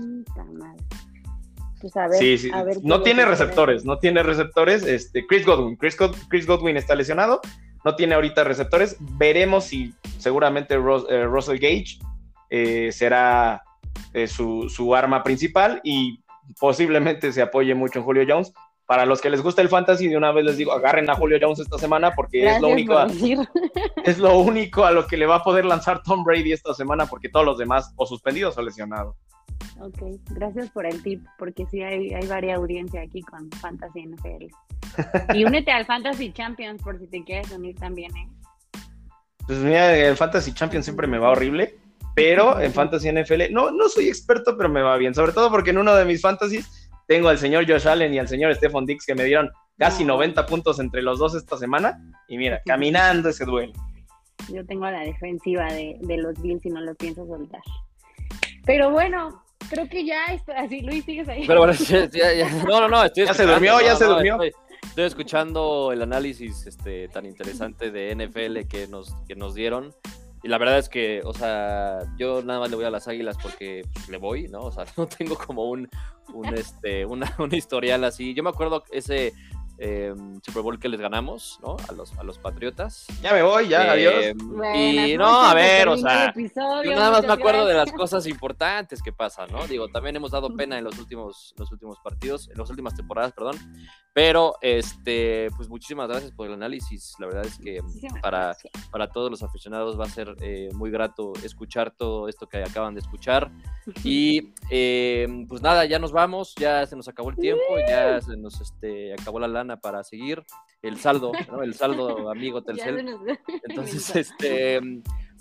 Pues a ver, Sí, sí. a ver No tiene receptores, no tiene receptores. Este, Chris Godwin. Chris, God- Chris Godwin está lesionado. No tiene ahorita receptores. Veremos si seguramente Ros- eh, Russell Gage eh, será eh, su, su arma principal y posiblemente se apoye mucho en Julio Jones. Para los que les gusta el fantasy, de una vez les digo, agarren a Julio Jones esta semana porque es lo, Gracias único a, es lo único a lo que le va a poder lanzar Tom Brady esta semana porque todos los demás o suspendidos o lesionados. Ok, gracias por el tip, porque sí hay, hay varia audiencia aquí con Fantasy NFL. Y únete al Fantasy Champions por si te quieres unir también, ¿eh? Pues mira, el Fantasy Champions siempre me va horrible, pero en Fantasy NFL no, no soy experto, pero me va bien. Sobre todo porque en uno de mis fantasies tengo al señor Josh Allen y al señor Stephon Dix que me dieron casi No. 90 puntos entre los dos esta semana. Y mira, caminando ese duelo. Yo tengo a la defensiva de, de los Bills y no lo pienso soltar. Pero bueno, creo que ya estoy así. Luis, sigues ahí. Pero bueno, ya- ya- no, no, no, estoy Ya se durmió, ya no, se no, durmió. Estoy, estoy escuchando el análisis este, tan interesante de NFL que nos, que nos dieron. Y la verdad es que, o sea, yo nada más le voy a las águilas porque pues, le voy, ¿no? O sea, no tengo como un, un, este, una, un historial así. Yo me acuerdo ese eh, Super Bowl que les ganamos, ¿no? A los, a los Patriotas. Ya me voy, ya, Eh, adiós. Buenas y no, a ver, o sea, episodio, yo nada más me acuerdo de las gracias. cosas importantes que pasan, ¿no? Digo, también hemos dado pena en los últimos, los últimos partidos, en las últimas temporadas, perdón. Pero, este, pues muchísimas gracias por el análisis. La verdad es que Muchísimas para, gracias. para todos los aficionados va a ser eh, muy grato escuchar todo esto que acaban de escuchar. Y pues eh, pues nada, ya nos vamos, ya se nos acabó el tiempo, ya se nos este, acabó la lana para seguir. El saldo, ¿no? El saldo, amigo Telcel. Entonces, este,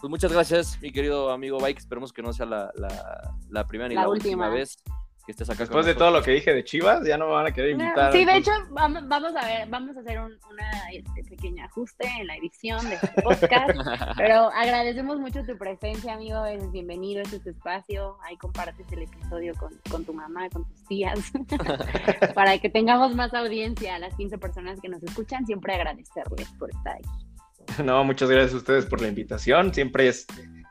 pues muchas gracias, mi querido amigo Bike. Esperemos que no sea la, la, la primera ni La la, última. última. vez que estés acá. Después con de todo lo que dije de Chivas, ya no me van a querer invitar. Sí, de hecho, vamos, vamos a ver, vamos a hacer un una, este, pequeño ajuste en la edición de este podcast, pero agradecemos mucho tu presencia, amigo, eres bienvenido, este es tu espacio, ahí compartes el episodio con, con tu mamá, con tus tías, para que tengamos más audiencia a las 15 personas que nos escuchan, siempre agradecerles por estar aquí. No, muchas gracias a ustedes por la invitación. Siempre es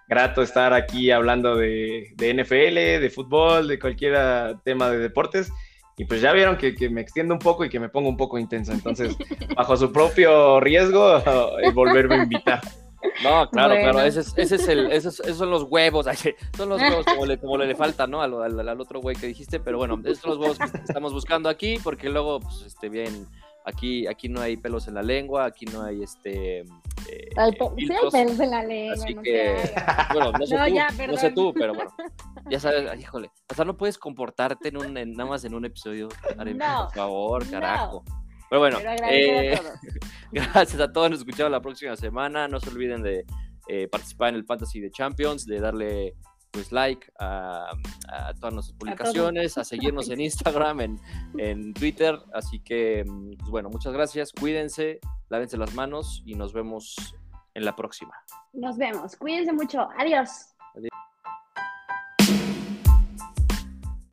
grato estar aquí hablando de, de NFL, de fútbol, de cualquier ah, tema de deportes. Y pues ya vieron que, que me extiendo un poco y que me pongo un poco intenso. Entonces, bajo su propio riesgo, volverme a invitar. No, claro, Bueno. claro, ese es, ese es el, esos, esos son los huevos, son los huevos como le, como le, le falta, ¿no? Al, al- al otro güey que dijiste, pero bueno, esos son los huevos que estamos buscando aquí, porque luego, pues, este, bien, aquí, aquí no hay pelos en la lengua, aquí no hay, este, eh, sí hay pelos en la lengua, Así no que, bueno, no sé No, tú, ya, no sé tú, pero bueno, ya sabes, híjole, o sea, no puedes comportarte en un, en- nada más en un episodio, No, por favor, carajo. Pero bueno, Pero eh, a todos. Gracias a todos, nos escuchamos la próxima semana. No se olviden de eh, participar en el Fantasy de Champions, de darle pues like a, a todas nuestras publicaciones, a, seguirnos en Instagram, en, en Twitter. Así que, mm, pues bueno, muchas gracias, cuídense, lávense las manos y nos vemos en la próxima. Nos vemos, cuídense mucho, adiós. Adiós.